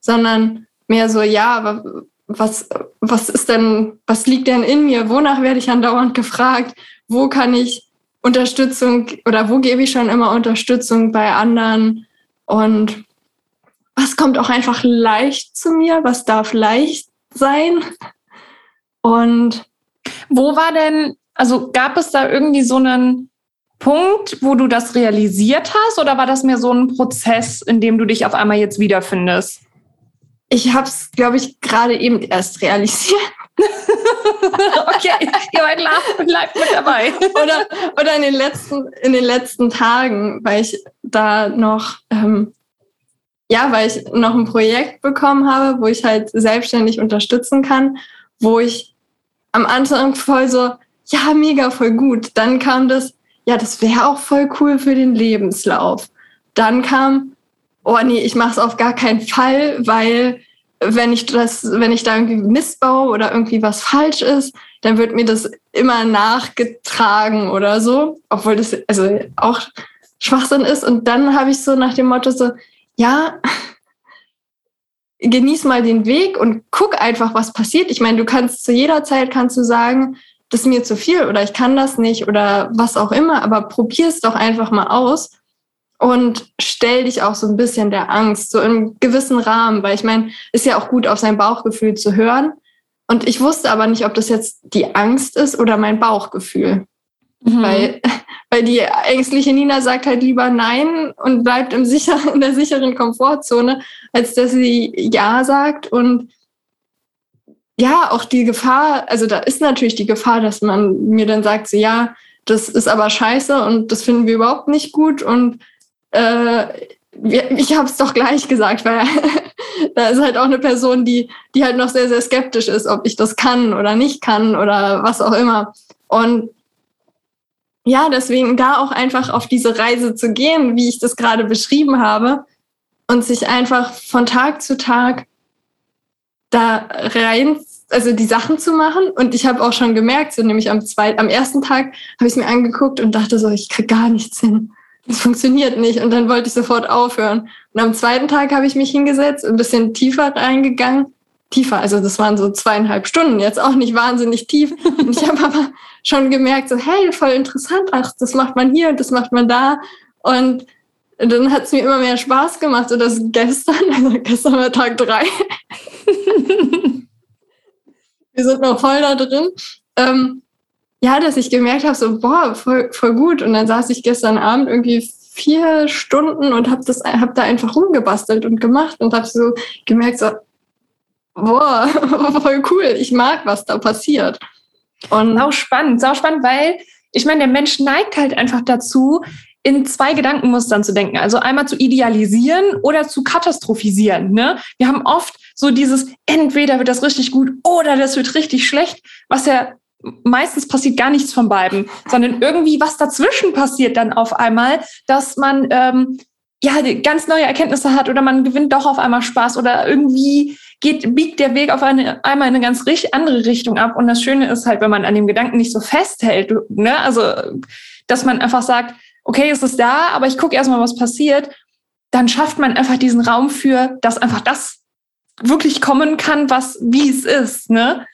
sondern mehr so, ja, aber was, was ist denn, was liegt denn in mir? Wonach werde ich andauernd gefragt? Wo kann ich Unterstützung oder wo gebe ich schon immer Unterstützung bei anderen? Und was kommt auch einfach leicht zu mir? Was darf leicht sein? Und wo war denn, also gab es da irgendwie so einen Punkt, wo du das realisiert hast oder war das mehr so ein Prozess, in dem du dich auf einmal jetzt wiederfindest? Ich habe es, glaube ich, gerade eben erst realisiert. (laughs) okay, ihr bleibt mit dabei. (laughs) oder, oder in, den letzten, in den letzten Tagen, weil ich da noch, ähm, ja, weil ich noch ein Projekt bekommen habe, wo ich halt selbstständig unterstützen kann, wo ich am Anfang voll so, ja, mega, voll gut. Dann kam das, ja, das wäre auch voll cool für den Lebenslauf. Dann kam, oh nee, ich mache es auf gar keinen Fall, weil wenn ich das, wenn ich da irgendwie missbaue oder irgendwie was falsch ist, dann wird mir das immer nachgetragen oder so, obwohl das also auch Schwachsinn ist. Und dann habe ich so nach dem Motto so, ja, genieß mal den Weg und guck einfach, was passiert. Ich meine, du kannst zu jeder Zeit kannst du sagen, das ist mir zu viel oder ich kann das nicht oder was auch immer, aber probier es doch einfach mal aus und stell dich auch so ein bisschen der Angst, so im gewissen Rahmen, weil ich meine, ist ja auch gut, auf sein Bauchgefühl zu hören. Und ich wusste aber nicht, ob das jetzt die Angst ist oder mein Bauchgefühl. Mhm. Weil, weil die ängstliche Nina sagt halt lieber Nein und bleibt im sicher, (laughs) in der sicheren Komfortzone, als dass sie Ja sagt. Und ja, auch die Gefahr, also da ist natürlich die Gefahr, dass man mir dann sagt, so, ja, das ist aber scheiße und das finden wir überhaupt nicht gut. Und äh, ich habe es doch gleich gesagt, weil (laughs) da ist halt auch eine Person, die, die halt noch sehr, sehr skeptisch ist, ob ich das kann oder nicht kann oder was auch immer. Und ja, deswegen da auch einfach auf diese Reise zu gehen, wie ich das gerade beschrieben habe, und sich einfach von Tag zu Tag da rein, also die Sachen zu machen. Und ich habe auch schon gemerkt, so nämlich am zweiten, am ersten Tag habe ich es mir angeguckt und dachte so, ich krieg gar nichts hin. Das funktioniert nicht. Und dann wollte ich sofort aufhören. Und am zweiten Tag habe ich mich hingesetzt, ein bisschen tiefer reingegangen tiefer. Also das waren so zweieinhalb Stunden, jetzt auch nicht wahnsinnig tief. Und ich habe aber schon gemerkt, so, hey, voll interessant, ach, das macht man hier und das macht man da. Und dann hat es mir immer mehr Spaß gemacht. So dass gestern, (laughs) also gestern war Tag drei. (laughs) Wir sind noch voll da drin. Ähm, ja, dass ich gemerkt habe, so, boah, voll, voll gut. Und dann saß ich gestern Abend irgendwie vier Stunden und habe hab da einfach rumgebastelt und gemacht und habe so gemerkt, so, boah, (laughs) voll cool, ich mag, was da passiert. Und sau spannend, sau spannend, weil ich meine, der Mensch neigt halt einfach dazu, in zwei Gedankenmustern zu denken. Also einmal zu idealisieren oder zu katastrophisieren. Ne? Wir haben oft so dieses, entweder wird das richtig gut oder das wird richtig schlecht, was ja meistens passiert gar nichts von beiden, sondern irgendwie was dazwischen passiert dann auf einmal, dass man ähm, ja ganz neue Erkenntnisse hat oder man gewinnt doch auf einmal Spaß oder irgendwie geht, biegt der Weg auf eine, einmal in eine ganz andere Richtung ab. Und das Schöne ist halt, wenn man an dem Gedanken nicht so festhält, ne? also dass man einfach sagt, okay, es ist da, aber ich gucke erstmal, was passiert, dann schafft man einfach diesen Raum für, dass einfach das wirklich kommen kann, was wie es ist. Ne?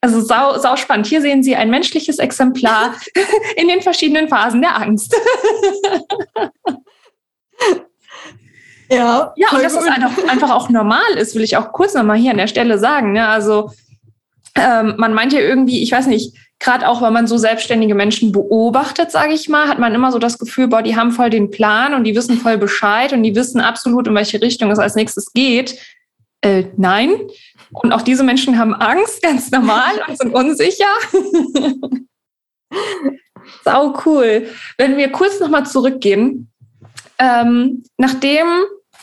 Also sau, sau spannend. Hier sehen Sie ein menschliches Exemplar (laughs) in den verschiedenen Phasen der Angst. (laughs) Ja, Ja, und dass es einfach, einfach auch normal ist, will ich auch kurz nochmal hier an der Stelle sagen. Ne? Also ähm, man meint ja irgendwie, ich weiß nicht, gerade auch, wenn man so selbstständige Menschen beobachtet, sage ich mal, hat man immer so das Gefühl, boah, die haben voll den Plan und die wissen voll Bescheid und die wissen absolut, in welche Richtung es als nächstes geht. Äh, nein. Und auch diese Menschen haben Angst, (laughs) ganz normal, und sind unsicher. (laughs) Sau cool. Wenn wir kurz nochmal zurückgehen, ähm, nachdem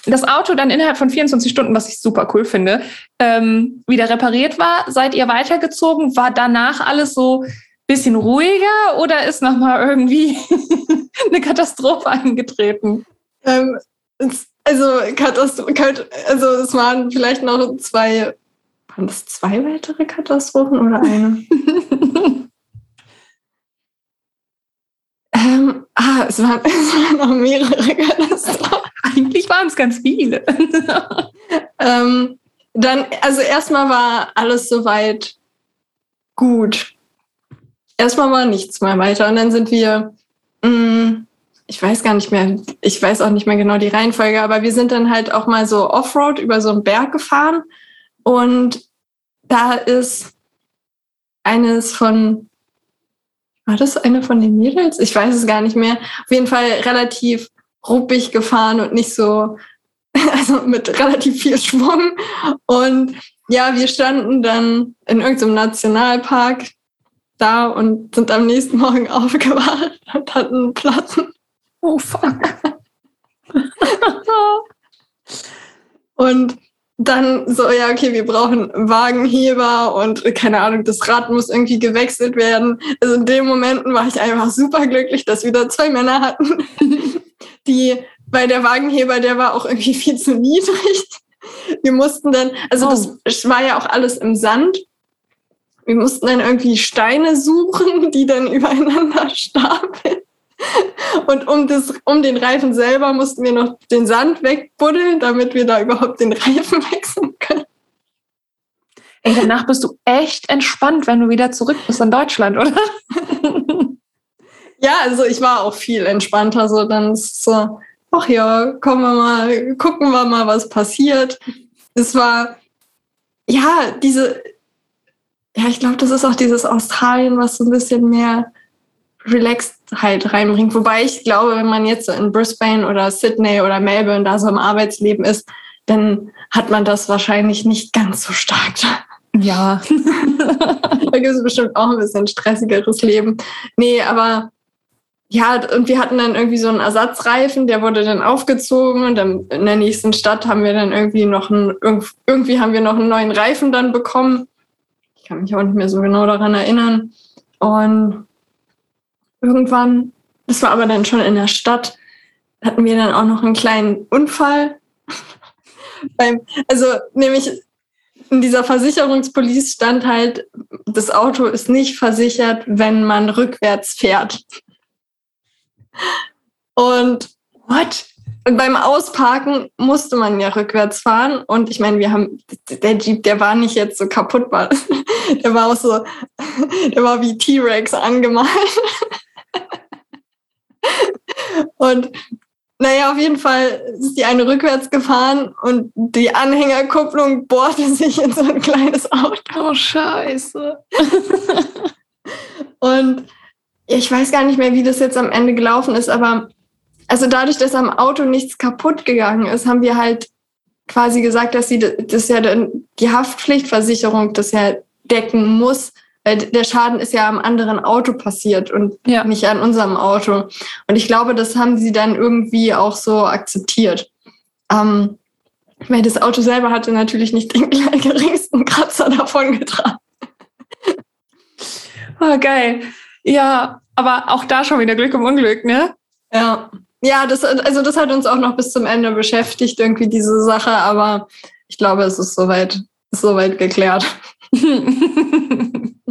das Auto dann innerhalb von 24 Stunden, was ich super cool finde, ähm, wieder repariert war, seid ihr weitergezogen? War danach alles so ein bisschen ruhiger oder ist nochmal irgendwie (laughs) eine Katastrophe eingetreten? Ähm, also, Katastro also es waren vielleicht noch zwei, waren das zwei weitere Katastrophen oder eine? (laughs) ähm, ah, es waren, (laughs) es waren noch mehrere Katastrophen. Eigentlich waren es ganz viele. (laughs) Ähm, dann, also erstmal war alles soweit gut. Erstmal war nichts mehr weiter. Und dann sind wir, mh, ich weiß gar nicht mehr, ich weiß auch nicht mehr genau die Reihenfolge, aber wir sind dann halt auch mal so Offroad über so einen Berg gefahren. Und da ist eines von, war das eine von den Mädels? Ich weiß es gar nicht mehr. Auf jeden Fall relativ ruppig gefahren und nicht so, (laughs) also mit relativ viel Schwung. Und ja, wir standen dann in irgendeinem Nationalpark da und sind am nächsten Morgen (laughs) aufgewacht und hatten Platten. Oh fuck. (laughs) Und dann so, ja, okay, wir brauchen Wagenheber und keine Ahnung, das Rad muss irgendwie gewechselt werden. Also in den Momenten war ich einfach super glücklich, dass wir da zwei Männer hatten, (laughs) die, weil der Wagenheber, der war auch irgendwie viel zu niedrig. Wir mussten dann, also Oh. das war ja auch alles im Sand. Wir mussten dann irgendwie Steine suchen, die dann (laughs) übereinander stapeln. Und um, das, um den Reifen selber mussten wir noch den Sand wegbuddeln, damit wir da überhaupt den Reifen (laughs) wechseln können. Ey, danach bist du echt entspannt, wenn du wieder zurück bist in Deutschland, oder? Ja, also ich war auch viel entspannter. So dann ist es so, ach ja, kommen wir mal, gucken wir mal, was passiert. Es war, ja, diese, ja, ich glaube, das ist auch dieses Australien, was so ein bisschen mehr relaxed halt reinbringt. Wobei ich glaube, wenn man jetzt in Brisbane oder Sydney oder Melbourne da so im Arbeitsleben ist, dann hat man das wahrscheinlich nicht ganz so stark. Ja. (laughs) da gibt es bestimmt auch ein bisschen stressigeres Leben. Nee, aber ja, und wir hatten dann irgendwie so einen Ersatzreifen, der wurde dann aufgezogen und dann in der nächsten Stadt haben wir dann irgendwie noch einen, irg- irgendwie haben wir noch einen neuen Reifen dann bekommen. Ich kann mich auch nicht mehr so genau daran erinnern. Und irgendwann, das war aber dann schon in der Stadt, hatten wir dann auch noch einen kleinen Unfall. (laughs) Beim, also nämlich in dieser Versicherungspolice stand halt, das Auto ist nicht versichert, wenn man rückwärts fährt. Und What? und beim Ausparken musste man ja rückwärts fahren. Und ich meine, wir haben, der Jeep, der war nicht jetzt so kaputt, war, (laughs) der war auch so, (laughs) der war wie T-Rex angemalt. (laughs) Und naja, auf jeden Fall ist die eine rückwärts gefahren und die Anhängerkupplung bohrte (laughs) sich in so ein kleines Auto. Oh, scheiße. (laughs) Und ich weiß gar nicht mehr, wie das jetzt am Ende gelaufen ist, aber also dadurch, dass am Auto nichts kaputt gegangen ist, haben wir halt quasi gesagt, dass sie das ja dann die Haftpflichtversicherung das ja decken muss, weil der Schaden ist ja am anderen Auto passiert und Ja. nicht an unserem Auto. Und ich glaube, das haben sie dann irgendwie auch so akzeptiert. Ähm, weil das Auto selber hatte natürlich nicht den (laughs) geringsten Kratzer davon getragen. Oh, geil. Ja, aber auch da schon wieder Glück im Unglück, ne? Ja. Ja, das, also das hat uns auch noch bis zum Ende beschäftigt, irgendwie diese Sache, aber ich glaube, es ist soweit, ist soweit geklärt. (laughs)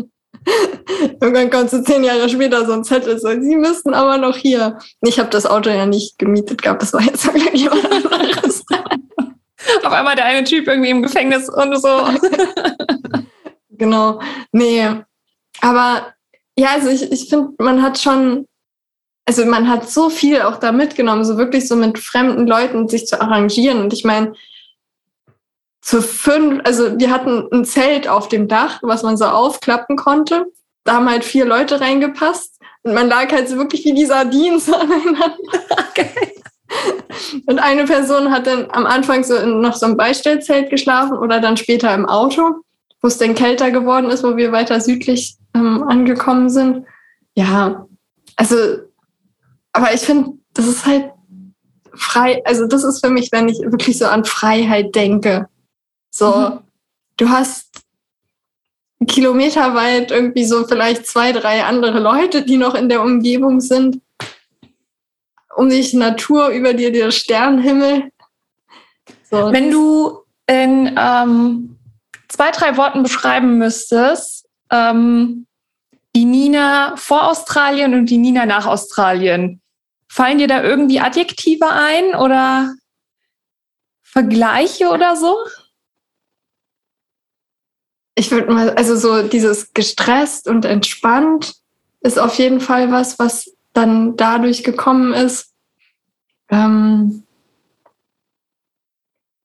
Irgendwann kommt so zehn Jahre später so ein Zettel, so, Sie müssten aber noch hier. Ich habe das Auto ja nicht gemietet gehabt, das war jetzt (laughs) wirklich jemand anderes. Auf einmal der eine Typ irgendwie im Gefängnis und so. (laughs) genau. Nee. Aber ja, also ich, ich finde, man hat schon, also man hat so viel auch da mitgenommen, so wirklich so mit fremden Leuten sich zu arrangieren. Und ich meine, zu fünf, also wir hatten ein Zelt auf dem Dach, was man so aufklappen konnte. Da haben halt vier Leute reingepasst. Und man lag halt so wirklich wie die Sardinen (laughs) so aneinander. Okay. Und eine Person hat dann am Anfang so in noch so einem Beistellzelt geschlafen oder dann später im Auto, wo es dann kälter geworden ist, wo wir weiter südlich ähm, angekommen sind. Ja, also, aber ich finde, das ist halt frei, also das ist für mich, wenn ich wirklich so an Freiheit denke. So, mhm. du hast kilometerweit irgendwie so vielleicht zwei, drei andere Leute, die noch in der Umgebung sind. Um dich Natur über dir, der Sternenhimmel. So. Wenn du in ähm, zwei, drei Worten beschreiben müsstest, ähm, die Nina vor Australien und die Nina nach Australien, fallen dir da irgendwie Adjektive ein oder Vergleiche oder so? Ich würde mal, also so dieses gestresst und entspannt ist auf jeden Fall was, was dann dadurch gekommen ist. Ähm,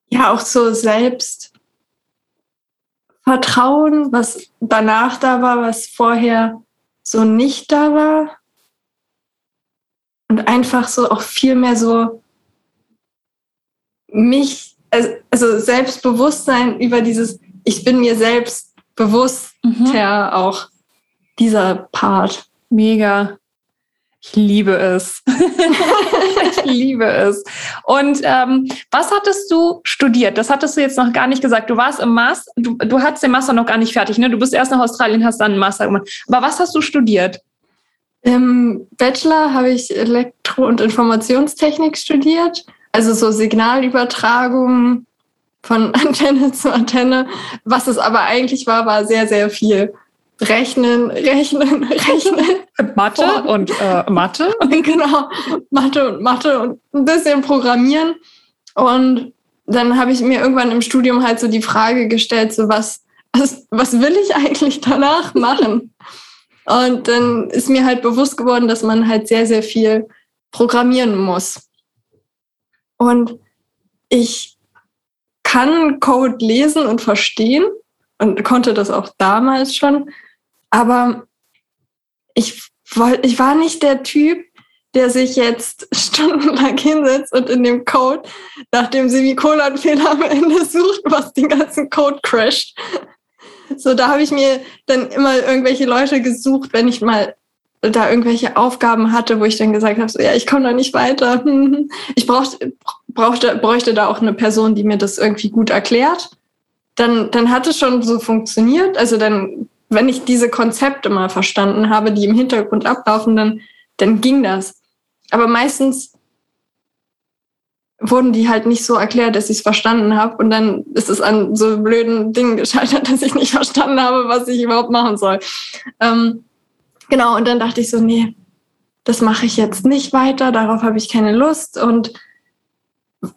ja, auch so selbst Vertrauen, was danach da war, was vorher so nicht da war. Und einfach so auch viel mehr so mich, also, also Selbstbewusstsein über dieses, ich bin mir selbst bewusst mhm. auch dieser Part. Mega. Ich liebe es. (laughs) ich liebe es. Und ähm, was hattest du studiert? Das hattest du jetzt noch gar nicht gesagt. Du warst im Master, du, du hattest den Master noch gar nicht fertig, ne? Du bist erst nach Australien, hast dann einen Master gemacht. Aber was hast du studiert? Im Bachelor habe ich Elektro- und Informationstechnik studiert, also so Signalübertragung, von (laughs) Antenne zu Antenne. Was es aber eigentlich war, war sehr, sehr viel Rechnen, Rechnen, (laughs) Rechnen. Mathe Vor und äh, Mathe. (laughs) genau, Mathe und Mathe und ein bisschen Programmieren. Und dann habe ich mir irgendwann im Studium halt so die Frage gestellt, so was, was, was will ich eigentlich danach machen? Und dann ist mir halt bewusst geworden, dass man halt sehr, sehr viel programmieren muss. Und ich kann Code lesen und verstehen und konnte das auch damals schon. Aber ich, wollt, ich war nicht der Typ, der sich jetzt (laughs) stundenlang hinsetzt und in dem Code nach dem Semikolon-Fehler am Ende sucht, was den ganzen Code crasht. So, da habe ich mir dann immer irgendwelche Leute gesucht, wenn ich mal da irgendwelche Aufgaben hatte, wo ich dann gesagt habe, so, ja, ich komme da nicht weiter. (laughs) Ich brauchte, brauchte, bräuchte da auch eine Person, die mir das irgendwie gut erklärt. Dann, dann hat es schon so funktioniert. Also dann, wenn ich diese Konzepte mal verstanden habe, die im Hintergrund ablaufen, dann, dann ging das. Aber meistens wurden die halt nicht so erklärt, dass ich es verstanden habe. Und dann ist es an so blöden Dingen gescheitert, (laughs) dass ich nicht verstanden habe, was ich überhaupt machen soll. Ähm, genau, und dann dachte ich so, nee, das mache ich jetzt nicht weiter, darauf habe ich keine Lust. Und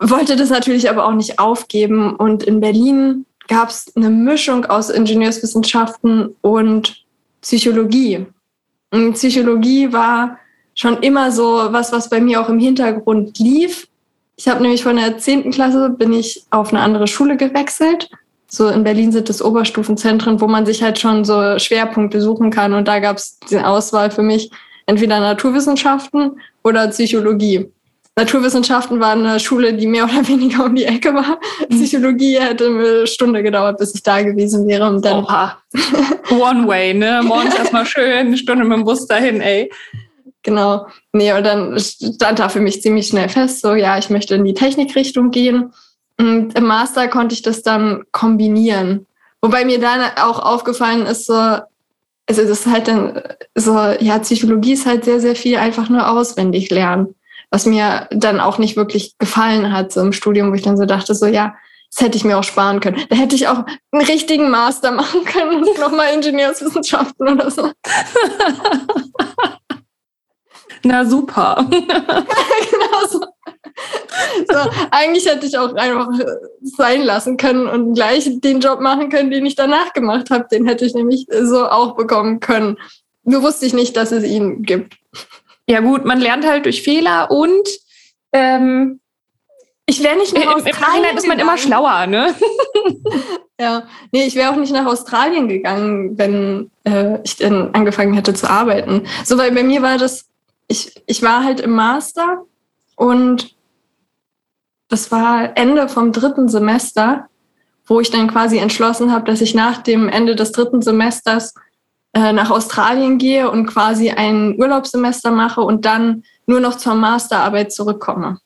wollte das natürlich aber auch nicht aufgeben. Und in Berlin gab es eine Mischung aus Ingenieurswissenschaften und Psychologie. Und Psychologie war schon immer so was, was bei mir auch im Hintergrund lief. Ich habe nämlich von der 10. Klasse bin ich auf eine andere Schule gewechselt. So in Berlin sind es Oberstufenzentren, wo man sich halt schon so Schwerpunkte suchen kann. Und da gab es die Auswahl für mich entweder Naturwissenschaften oder Psychologie. Naturwissenschaften war eine Schule, die mehr oder (laughs) weniger um die Ecke war. Mhm. Psychologie hätte eine Stunde gedauert, bis ich da gewesen wäre. Und dann Oha. (laughs) One way, ne? Morgens erstmal schön, eine Stunde mit dem Bus dahin, ey. Genau. Nee, und dann stand da für mich ziemlich schnell fest, so, ja, ich möchte in die Technikrichtung gehen. Und im Master konnte ich das dann kombinieren. Wobei mir dann auch aufgefallen ist, so, also das ist halt dann so, ja, Psychologie ist halt sehr, sehr viel einfach nur auswendig lernen was mir dann auch nicht wirklich gefallen hat so im Studium, wo ich dann so dachte, so ja, das hätte ich mir auch sparen können. Da hätte ich auch einen richtigen Master machen können und nochmal Ingenieurswissenschaften oder so. (laughs) Na super. (laughs) genau so. So, eigentlich hätte ich auch einfach sein lassen können und gleich den Job machen können, den ich danach gemacht habe. Den hätte ich nämlich so auch bekommen können. Nur wusste ich nicht, dass es ihn gibt. Ja gut, man lernt halt durch Fehler und ähm, ich wäre nicht nach im, im Nachhinein ist man immer schlauer, ne? (laughs) ja, nee, ich wäre auch nicht nach Australien gegangen, wenn äh, ich dann angefangen hätte zu arbeiten. So, weil bei mir war das, ich, ich war halt im Master und das war Ende vom dritten Semester, wo ich dann quasi entschlossen habe, dass ich nach dem Ende des dritten Semesters äh, nach Australien gehe und quasi ein Urlaubssemester mache und dann nur noch zur Masterarbeit zurückkomme.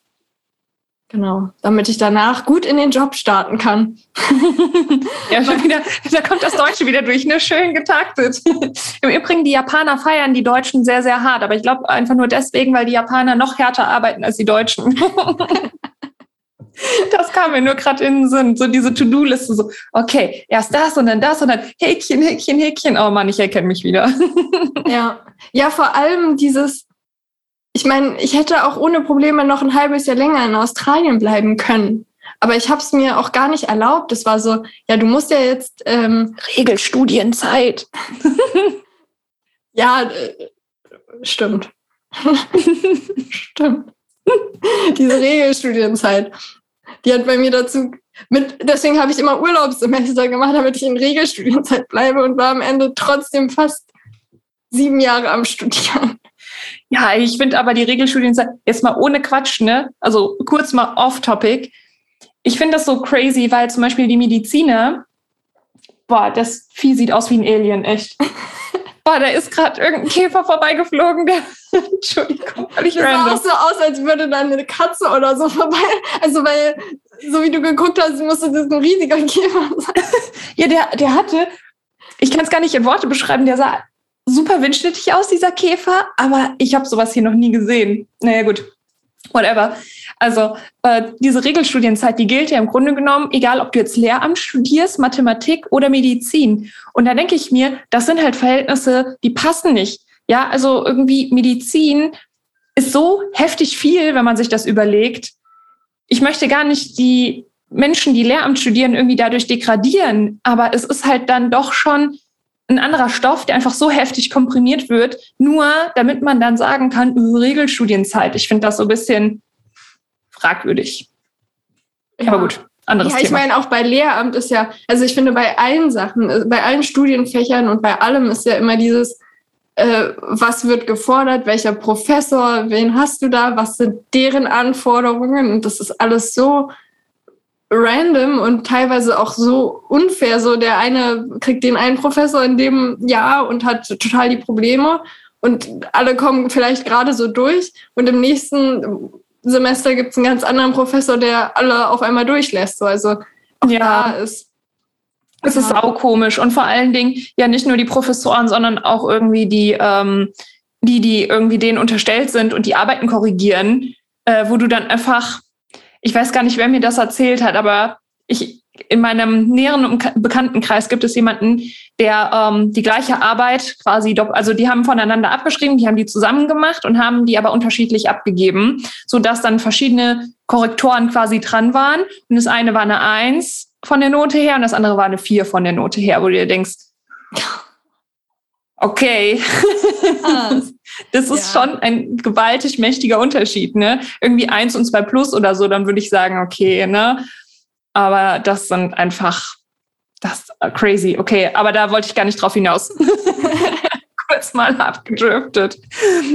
Genau, damit ich danach gut in den Job starten kann. ja, schon wieder, da kommt das Deutsche wieder durch, ne? Schön getaktet. Im Übrigen, die Japaner feiern die Deutschen sehr, sehr hart, aber ich glaube einfach nur deswegen, weil die Japaner noch härter arbeiten als die Deutschen. (laughs) Das kam mir nur gerade in den Sinn. So diese To-Do-Liste, so, okay, erst das und dann das und dann Häkchen, Häkchen, Häkchen. Oh Mann, ich erkenne mich wieder. (laughs) Ja. Ja, vor allem dieses, ich meine, ich hätte auch ohne Probleme noch ein halbes Jahr länger in Australien bleiben können. Aber ich habe es mir auch gar nicht erlaubt. Es war so, ja, du musst ja jetzt ähm, Regelstudienzeit. (laughs) ja, äh, stimmt. (laughs) stimmt. Diese Regelstudienzeit, die hat bei mir dazu mit, deswegen habe ich immer Urlaubssemester gemacht, damit ich in Regelstudienzeit bleibe und war am Ende trotzdem fast sieben Jahre am Studieren. Ja, ich finde aber die Regelstudienzeit, jetzt mal ohne Quatsch, ne? Also kurz mal off-topic. Ich finde das so crazy, weil zum Beispiel die Mediziner, boah, das Vieh sieht aus wie ein Alien, echt. (laughs) boah, da ist gerade irgendein Käfer vorbeigeflogen, der, (laughs) Entschuldigung, völlig das random. Das sah auch so aus, als würde da eine Katze oder so vorbei, also weil, so wie du geguckt hast, musste das ein riesiger Käfer sein. (laughs) ja, der, der hatte, ich kann es gar nicht in Worte beschreiben, der sah super windschnittig aus, dieser Käfer, aber ich habe sowas hier noch nie gesehen. Naja, gut. Whatever. Also äh, diese Regelstudienzeit, die gilt ja im Grunde genommen, egal ob du jetzt Lehramt studierst, Mathematik oder Medizin. Und da denke ich mir, das sind halt Verhältnisse, die passen nicht. Ja, also irgendwie Medizin ist so heftig viel, wenn man sich das überlegt. Ich möchte gar nicht die Menschen, die Lehramt studieren, irgendwie dadurch degradieren, aber es ist halt dann doch schon ein anderer Stoff, der einfach so heftig komprimiert wird, nur damit man dann sagen kann, Regelstudienzeit. Ich finde das so ein bisschen fragwürdig. Ja. Aber gut, anderes ja, Thema. ich meine, auch bei Lehramt ist ja, also ich finde, bei allen Sachen, äh, bei allen Studienfächern und bei allem ist ja immer dieses, äh, was wird gefordert, welcher Professor, wen hast du da, was sind deren Anforderungen und das ist alles so random und teilweise auch so unfair. So der eine kriegt den einen Professor in dem Jahr und hat total die Probleme und alle kommen vielleicht gerade so durch und im nächsten Semester gibt es einen ganz anderen Professor, der alle auf einmal durchlässt. So, also ja, ist es ist auch komisch. Und vor allen Dingen ja nicht nur die Professoren, sondern auch irgendwie die, ähm, die, die irgendwie denen unterstellt sind und die Arbeiten korrigieren, äh, wo du dann einfach ich weiß gar nicht, wer mir das erzählt hat, aber ich, in meinem näheren Bekanntenkreis gibt es jemanden, der ähm, die gleiche Arbeit quasi, also die haben voneinander abgeschrieben, die haben die zusammen gemacht und haben die aber unterschiedlich abgegeben, so dass dann verschiedene Korrektoren quasi dran waren. Und das eine war eine Eins von der Note her und das andere war eine Vier von der Note her, wo du dir denkst, okay. Ah, (laughs) das ist ja. schon ein gewaltig mächtiger Unterschied, ne? Irgendwie eins und zwei plus oder so, dann würde ich sagen, okay, ne? Aber das sind einfach, das ist crazy. Okay, aber da wollte ich gar nicht drauf hinaus. (laughs) Kurz mal abgedriftet.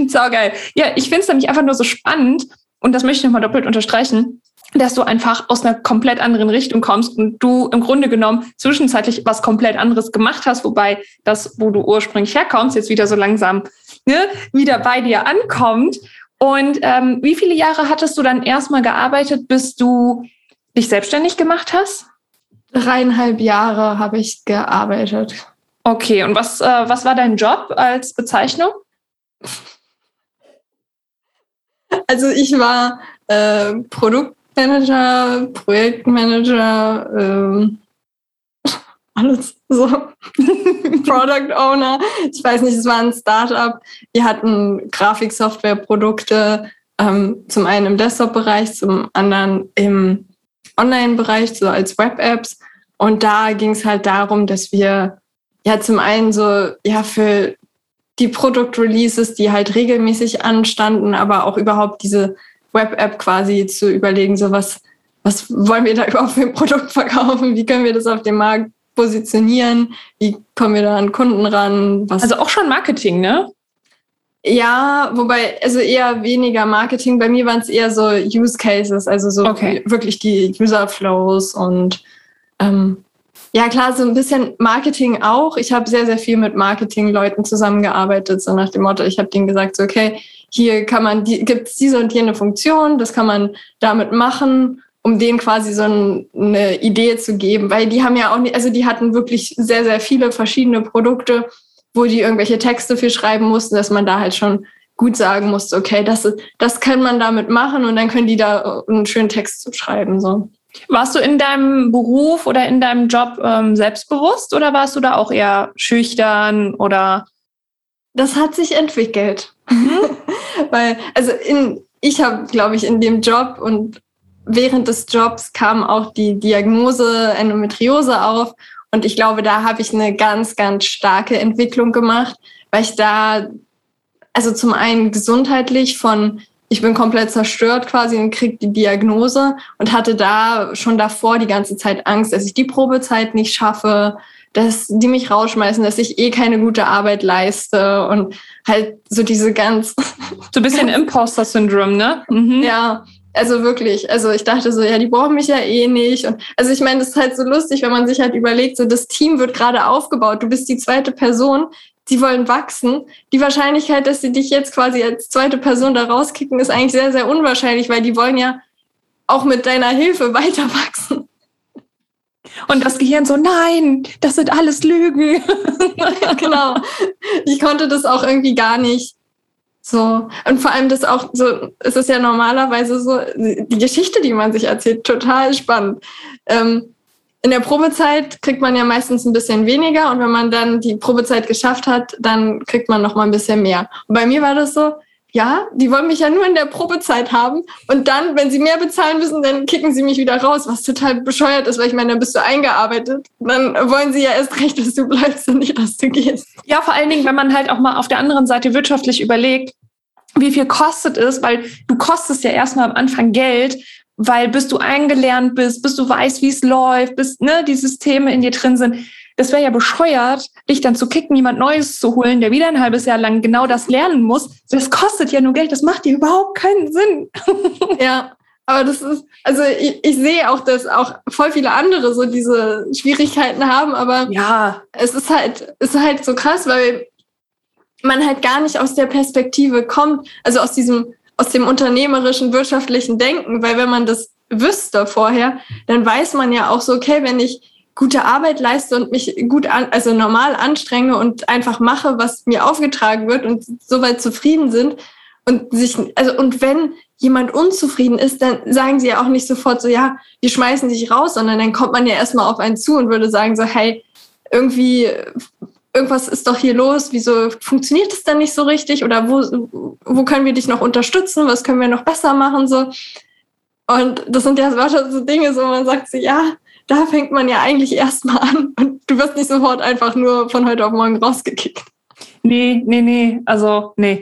So geil. Ja, ich finde es nämlich einfach nur so spannend und das möchte ich nochmal doppelt unterstreichen dass du einfach aus einer komplett anderen Richtung kommst und du im Grunde genommen zwischenzeitlich was komplett anderes gemacht hast, wobei das, wo du ursprünglich herkommst, jetzt wieder so langsam ne, wieder bei dir ankommt. Und ähm, wie viele Jahre hattest du dann erstmal gearbeitet, bis du dich selbstständig gemacht hast? Dreieinhalb Jahre habe ich gearbeitet. Okay, und was, äh, was war dein Job als Bezeichnung? Also ich war äh, Produkt Manager, Projektmanager, ähm, (laughs) alles so. (laughs) Product Owner. Ich weiß nicht, es war ein Startup. Wir hatten Grafiksoftwareprodukte Ähm, zum einen im Desktop-Bereich, zum anderen im Online-Bereich, so als Web-Apps. Und da ging es halt darum, dass wir ja zum einen so ja für die Produkt-Releases, die halt regelmäßig anstanden, aber auch überhaupt diese Web-App quasi zu überlegen, so was, was wollen wir da (laughs) überhaupt für ein Produkt verkaufen, wie können wir das auf dem Markt positionieren, wie kommen wir da an Kunden ran. Was also auch schon Marketing, ne? Ja, wobei, also eher weniger Marketing. Bei mir waren es eher so Use Cases, also so okay. wirklich die User Flows und ähm, ja, klar, so ein bisschen Marketing auch. Ich habe sehr, sehr viel mit Marketing-Leuten zusammengearbeitet, so nach dem Motto, ich habe denen gesagt, so, okay, hier kann man, die, gibt es diese und jene Funktion, das kann man damit machen, um denen quasi so ein, eine Idee zu geben, weil die haben ja auch nicht, also die hatten wirklich sehr, sehr viele verschiedene Produkte, wo die irgendwelche Texte für schreiben mussten, dass man da halt schon gut sagen musste, okay, das, das kann man damit machen und dann können die da einen schönen Text zu schreiben, so. Warst du in deinem Beruf oder in deinem Job ähm, selbstbewusst oder warst du da auch eher schüchtern oder? Das hat sich entwickelt. Mhm. (laughs) Weil, also in, ich habe, glaube ich, in dem Job und während des Jobs kam auch die Diagnose Endometriose auf. Und ich glaube, da habe ich eine ganz, ganz starke Entwicklung gemacht, weil ich da, also zum einen gesundheitlich von ich bin komplett zerstört quasi und krieg die Diagnose und hatte da schon davor die ganze Zeit Angst, dass ich die Probezeit nicht schaffe, dass die mich rausschmeißen, dass ich eh keine gute Arbeit leiste und halt so diese ganz so ein bisschen (laughs) Imposter-Syndrom, ne? Mhm. Ja, also wirklich, also ich dachte so, ja, die brauchen mich ja eh nicht. Und also ich meine, das ist halt so lustig, wenn man sich halt überlegt, so das Team wird gerade aufgebaut, du bist die zweite Person, sie wollen wachsen. Die Wahrscheinlichkeit, dass sie dich jetzt quasi als zweite Person da rauskicken, ist eigentlich sehr, sehr unwahrscheinlich, weil die wollen ja auch mit deiner Hilfe (laughs) weiter wachsen. Und das Gehirn so, nein, das sind alles Lügen. (laughs) genau. Ich konnte das auch irgendwie gar nicht so. Und vor allem das auch so, es ist ja normalerweise so, die Geschichte, die man sich erzählt, total spannend. Ähm, in der Probezeit kriegt man ja meistens ein bisschen weniger und wenn man dann die Probezeit geschafft hat, dann kriegt man noch mal ein bisschen mehr. Und bei mir war das so, ja, die wollen mich ja nur in der Probezeit haben und dann, wenn sie mehr bezahlen müssen, dann kicken sie mich wieder raus, was total bescheuert ist, weil ich meine, dann bist du eingearbeitet. Dann wollen sie ja erst recht, dass du bleibst und nicht, dass du gehst. Ja, vor allen Dingen, wenn man halt auch mal auf der anderen Seite wirtschaftlich überlegt, wie viel kostet es, weil du kostest ja erstmal am Anfang Geld weil bis du eingelernt bist, bis du weißt, wie es läuft, bis ne, die Systeme in dir drin sind, das wäre ja bescheuert, dich dann zu kicken, jemand Neues zu holen, der wieder ein halbes Jahr lang genau das lernen muss. Das kostet ja nur Geld, das macht dir überhaupt keinen Sinn. (laughs) ja, aber das ist, also ich, ich sehe auch, dass auch voll viele andere so diese Schwierigkeiten haben, aber ja, es ist halt, es ist halt so krass, weil man halt gar nicht aus der Perspektive kommt, also aus diesem aus dem unternehmerischen, wirtschaftlichen Denken, weil wenn man das wüsste vorher, dann weiß man ja auch so, okay, wenn ich gute Arbeit leiste und mich gut an, also normal anstrenge und einfach mache, was mir aufgetragen wird und soweit zufrieden sind und sich, also und wenn jemand unzufrieden ist, dann sagen sie ja auch nicht sofort so, ja, wir schmeißen dich raus, sondern dann kommt man ja erstmal auf einen zu und würde sagen so, hey, irgendwie irgendwas ist doch hier los, wieso funktioniert es dann nicht so richtig oder wo, wo können wir dich noch unterstützen, was können wir noch besser machen, so. Und das sind ja so Dinge, so man sagt so, ja, da fängt man ja eigentlich erstmal an und du wirst nicht sofort einfach nur von heute auf morgen rausgekickt. Nee, nee, nee, also nee.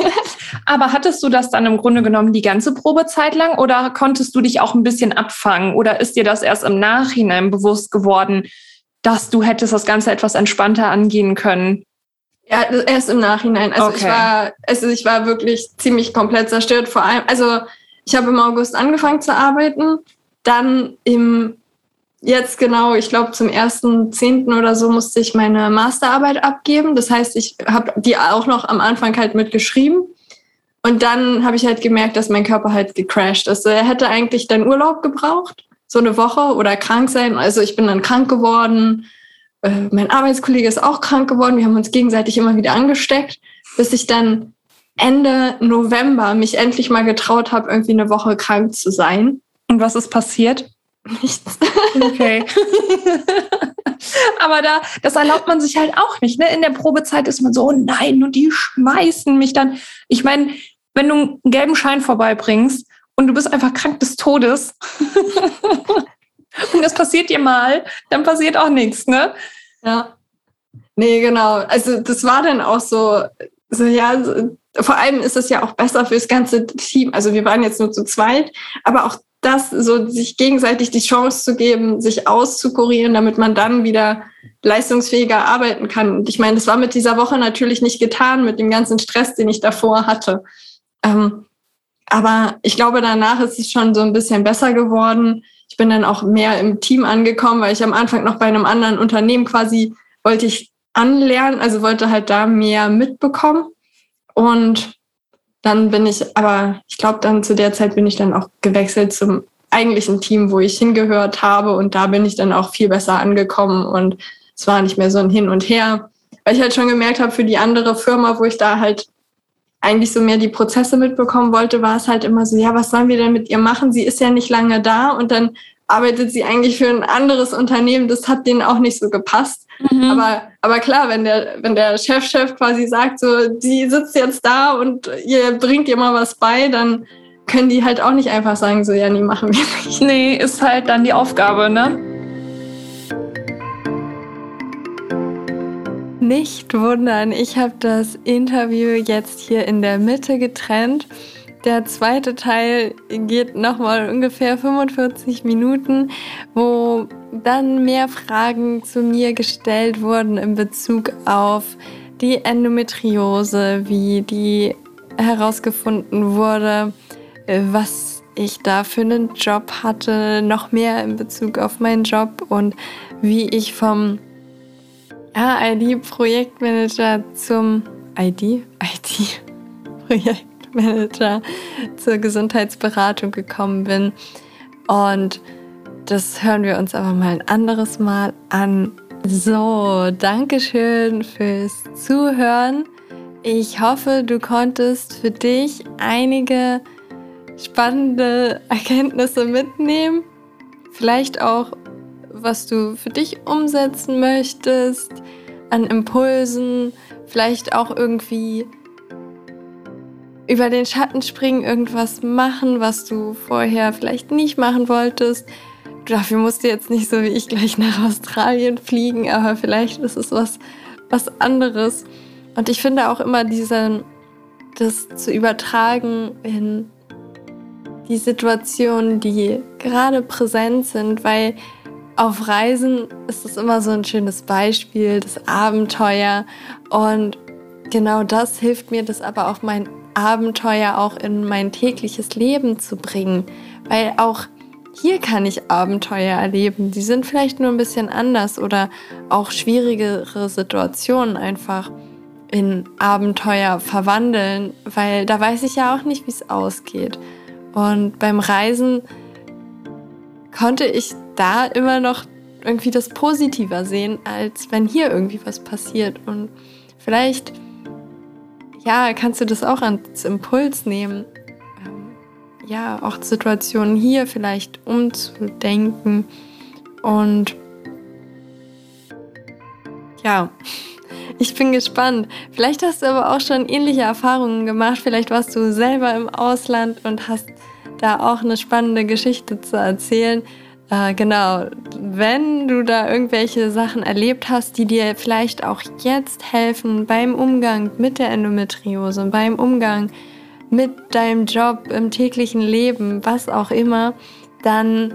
(laughs) Aber hattest du das dann im Grunde genommen die ganze Probezeit lang oder konntest du dich auch ein bisschen abfangen oder ist dir das erst im Nachhinein bewusst geworden, dass du hättest das Ganze etwas entspannter angehen können? Ja, erst im Nachhinein. Also okay. ich war, also ich war wirklich ziemlich komplett zerstört. Vor allem, also ich habe im August angefangen zu arbeiten, dann im jetzt genau, ich glaube zum ersten Zehnten oder so musste ich meine Masterarbeit abgeben. Das heißt, ich habe die auch noch am Anfang halt mitgeschrieben. Und dann habe ich halt gemerkt, dass mein Körper halt gecrashed ist. Er hätte eigentlich dann Urlaub gebraucht so eine Woche oder krank sein. Also ich bin dann krank geworden. Äh, mein Arbeitskollege ist auch krank geworden. Wir haben uns gegenseitig immer wieder angesteckt, bis ich dann Ende November mich endlich mal getraut habe, irgendwie eine Woche krank zu sein. Und was ist passiert? Nichts. Okay. (laughs) Aber da, das erlaubt man sich halt auch nicht. Ne? In der Probezeit ist man so, oh nein, und die schmeißen mich dann. Ich meine, wenn du einen gelben Schein vorbeibringst und du bist einfach krank des Todes (laughs) und das passiert dir mal, dann passiert auch nichts, ne? Ja. Nee, genau. Also das war dann auch so, so ja, vor allem ist es ja auch besser fürs ganze Team. Also wir waren jetzt nur zu zweit, aber auch das, so sich gegenseitig die Chance zu geben, sich auszukurieren, damit man dann wieder leistungsfähiger arbeiten kann. Und ich meine, das war mit dieser Woche natürlich nicht getan, mit dem ganzen Stress, den ich davor hatte. Ähm, aber ich glaube, danach ist es schon so ein bisschen besser geworden. Ich bin dann auch mehr im Team angekommen, weil ich am Anfang noch bei einem anderen Unternehmen quasi wollte ich anlernen, also wollte halt da mehr mitbekommen. Und dann bin ich, aber ich glaube, dann zu der Zeit bin ich dann auch gewechselt zum eigentlichen Team, wo ich hingehört habe. Und da bin ich dann auch viel besser angekommen. Und es war nicht mehr so ein Hin und Her. Weil ich halt schon gemerkt habe, für die andere Firma, wo ich da halt eigentlich so mehr die Prozesse mitbekommen wollte, war es halt immer so, ja, was sollen wir denn mit ihr machen? Sie ist ja nicht lange da und dann arbeitet sie eigentlich für ein anderes Unternehmen. Das hat denen auch nicht so gepasst. Mhm. Aber, aber klar, wenn der, wenn der Chefchef -Chef quasi sagt, so, sie sitzt jetzt da und ihr bringt ihr mal was bei, dann können die halt auch nicht einfach sagen, so, ja, nee, machen wir nicht. (laughs) Nee, ist halt dann die Aufgabe, ne? Nicht wundern, ich habe das Interview jetzt hier in der Mitte getrennt. Der zweite Teil geht nochmal ungefähr 45 Minuten, wo dann mehr Fragen zu mir gestellt wurden in Bezug auf die Endometriose, wie die herausgefunden wurde, was ich da für einen Job hatte, noch mehr in Bezug auf meinen Job und wie ich vom ID-Projektmanager zum ID, IT-Projekt (laughs) Manager zur Gesundheitsberatung gekommen bin. Und das hören wir uns aber mal ein anderes Mal an. So, Dankeschön fürs Zuhören. Ich hoffe, du konntest für dich einige spannende Erkenntnisse mitnehmen. Vielleicht auch, was du für dich umsetzen möchtest an Impulsen. Vielleicht auch irgendwie über den Schatten springen, irgendwas machen, was du vorher vielleicht nicht machen wolltest. Dafür musst du jetzt nicht so wie ich gleich nach Australien fliegen, aber vielleicht ist es was, was anderes. Und ich finde auch immer diesen, das zu übertragen in die Situationen, die gerade präsent sind, weil auf Reisen ist es immer so ein schönes Beispiel, das Abenteuer. Und genau das hilft mir, das aber auf mein Abenteuer auch in mein tägliches Leben zu bringen, weil auch hier kann ich Abenteuer erleben. Die sind vielleicht nur ein bisschen anders oder auch schwierigere Situationen einfach in Abenteuer verwandeln, weil da weiß ich ja auch nicht, wie es ausgeht. Und beim Reisen konnte ich da immer noch irgendwie das Positiver sehen, als wenn hier irgendwie was passiert. Und vielleicht ja, kannst du das auch als Impuls nehmen, ähm, ja, auch Situationen hier vielleicht umzudenken und ja, (laughs) ich bin gespannt. Vielleicht hast du aber auch schon ähnliche Erfahrungen gemacht. Vielleicht warst du selber im Ausland und hast da auch eine spannende Geschichte zu erzählen. Äh, genau, wenn du da irgendwelche Sachen erlebt hast, die dir vielleicht auch jetzt helfen beim Umgang mit der Endometriose, beim Umgang mit deinem Job im täglichen Leben, was auch immer, dann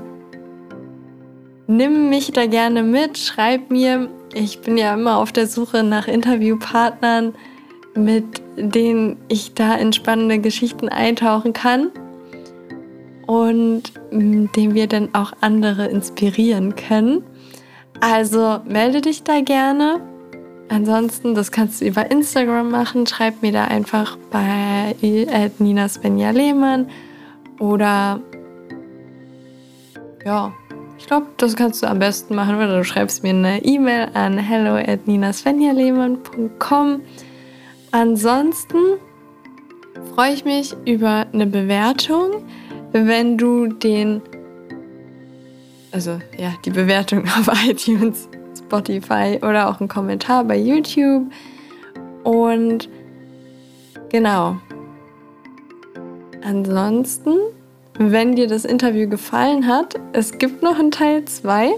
nimm mich da gerne mit, schreib mir. Ich bin ja immer auf der Suche nach Interviewpartnern, mit denen ich da in spannende Geschichten eintauchen kann und mm, dem wir dann auch andere inspirieren können. Also melde dich da gerne. Ansonsten, das kannst du über Instagram machen. Schreib mir da einfach bei Nina Svenja Lehmann oder ja, ich glaube, das kannst du am besten machen oder du schreibst mir eine E-Mail an hello at ninasvenjalehmann.com. Ansonsten freue ich mich über eine Bewertung wenn du den, also ja, die Bewertung (laughs) auf iTunes, Spotify oder auch einen Kommentar bei YouTube. Und genau, ansonsten, wenn dir das Interview gefallen hat, es gibt noch einen Teil 2.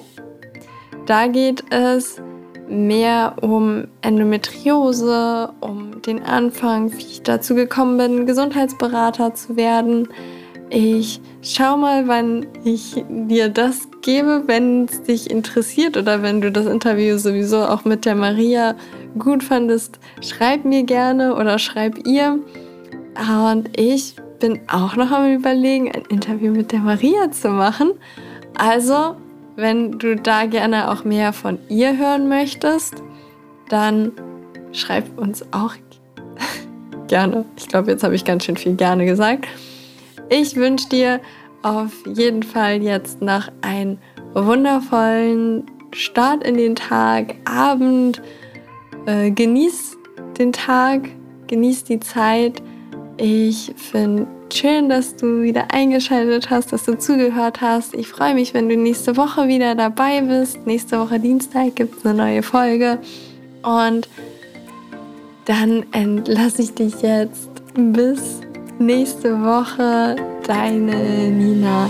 Da geht es mehr um Endometriose, um den Anfang, wie ich dazu gekommen bin, Gesundheitsberater zu werden. Ich schau mal, wann ich dir das gebe, wenn es dich interessiert oder wenn du das Interview sowieso auch mit der Maria gut fandest. Schreib mir gerne oder schreib ihr. Und ich bin auch noch am Überlegen, ein Interview mit der Maria zu machen. Also, wenn du da gerne auch mehr von ihr hören möchtest, dann schreib uns auch (laughs) gerne. Ich glaube, jetzt habe ich ganz schön viel gerne gesagt. Ich wünsche dir auf jeden Fall jetzt noch einen wundervollen Start in den Tag, Abend. Äh, genieß den Tag, genieß die Zeit. Ich finde schön, dass du wieder eingeschaltet hast, dass du zugehört hast. Ich freue mich, wenn du nächste Woche wieder dabei bist. Nächste Woche Dienstag gibt es eine neue Folge. Und dann entlasse ich dich jetzt bis nächste Woche. Deine Nina.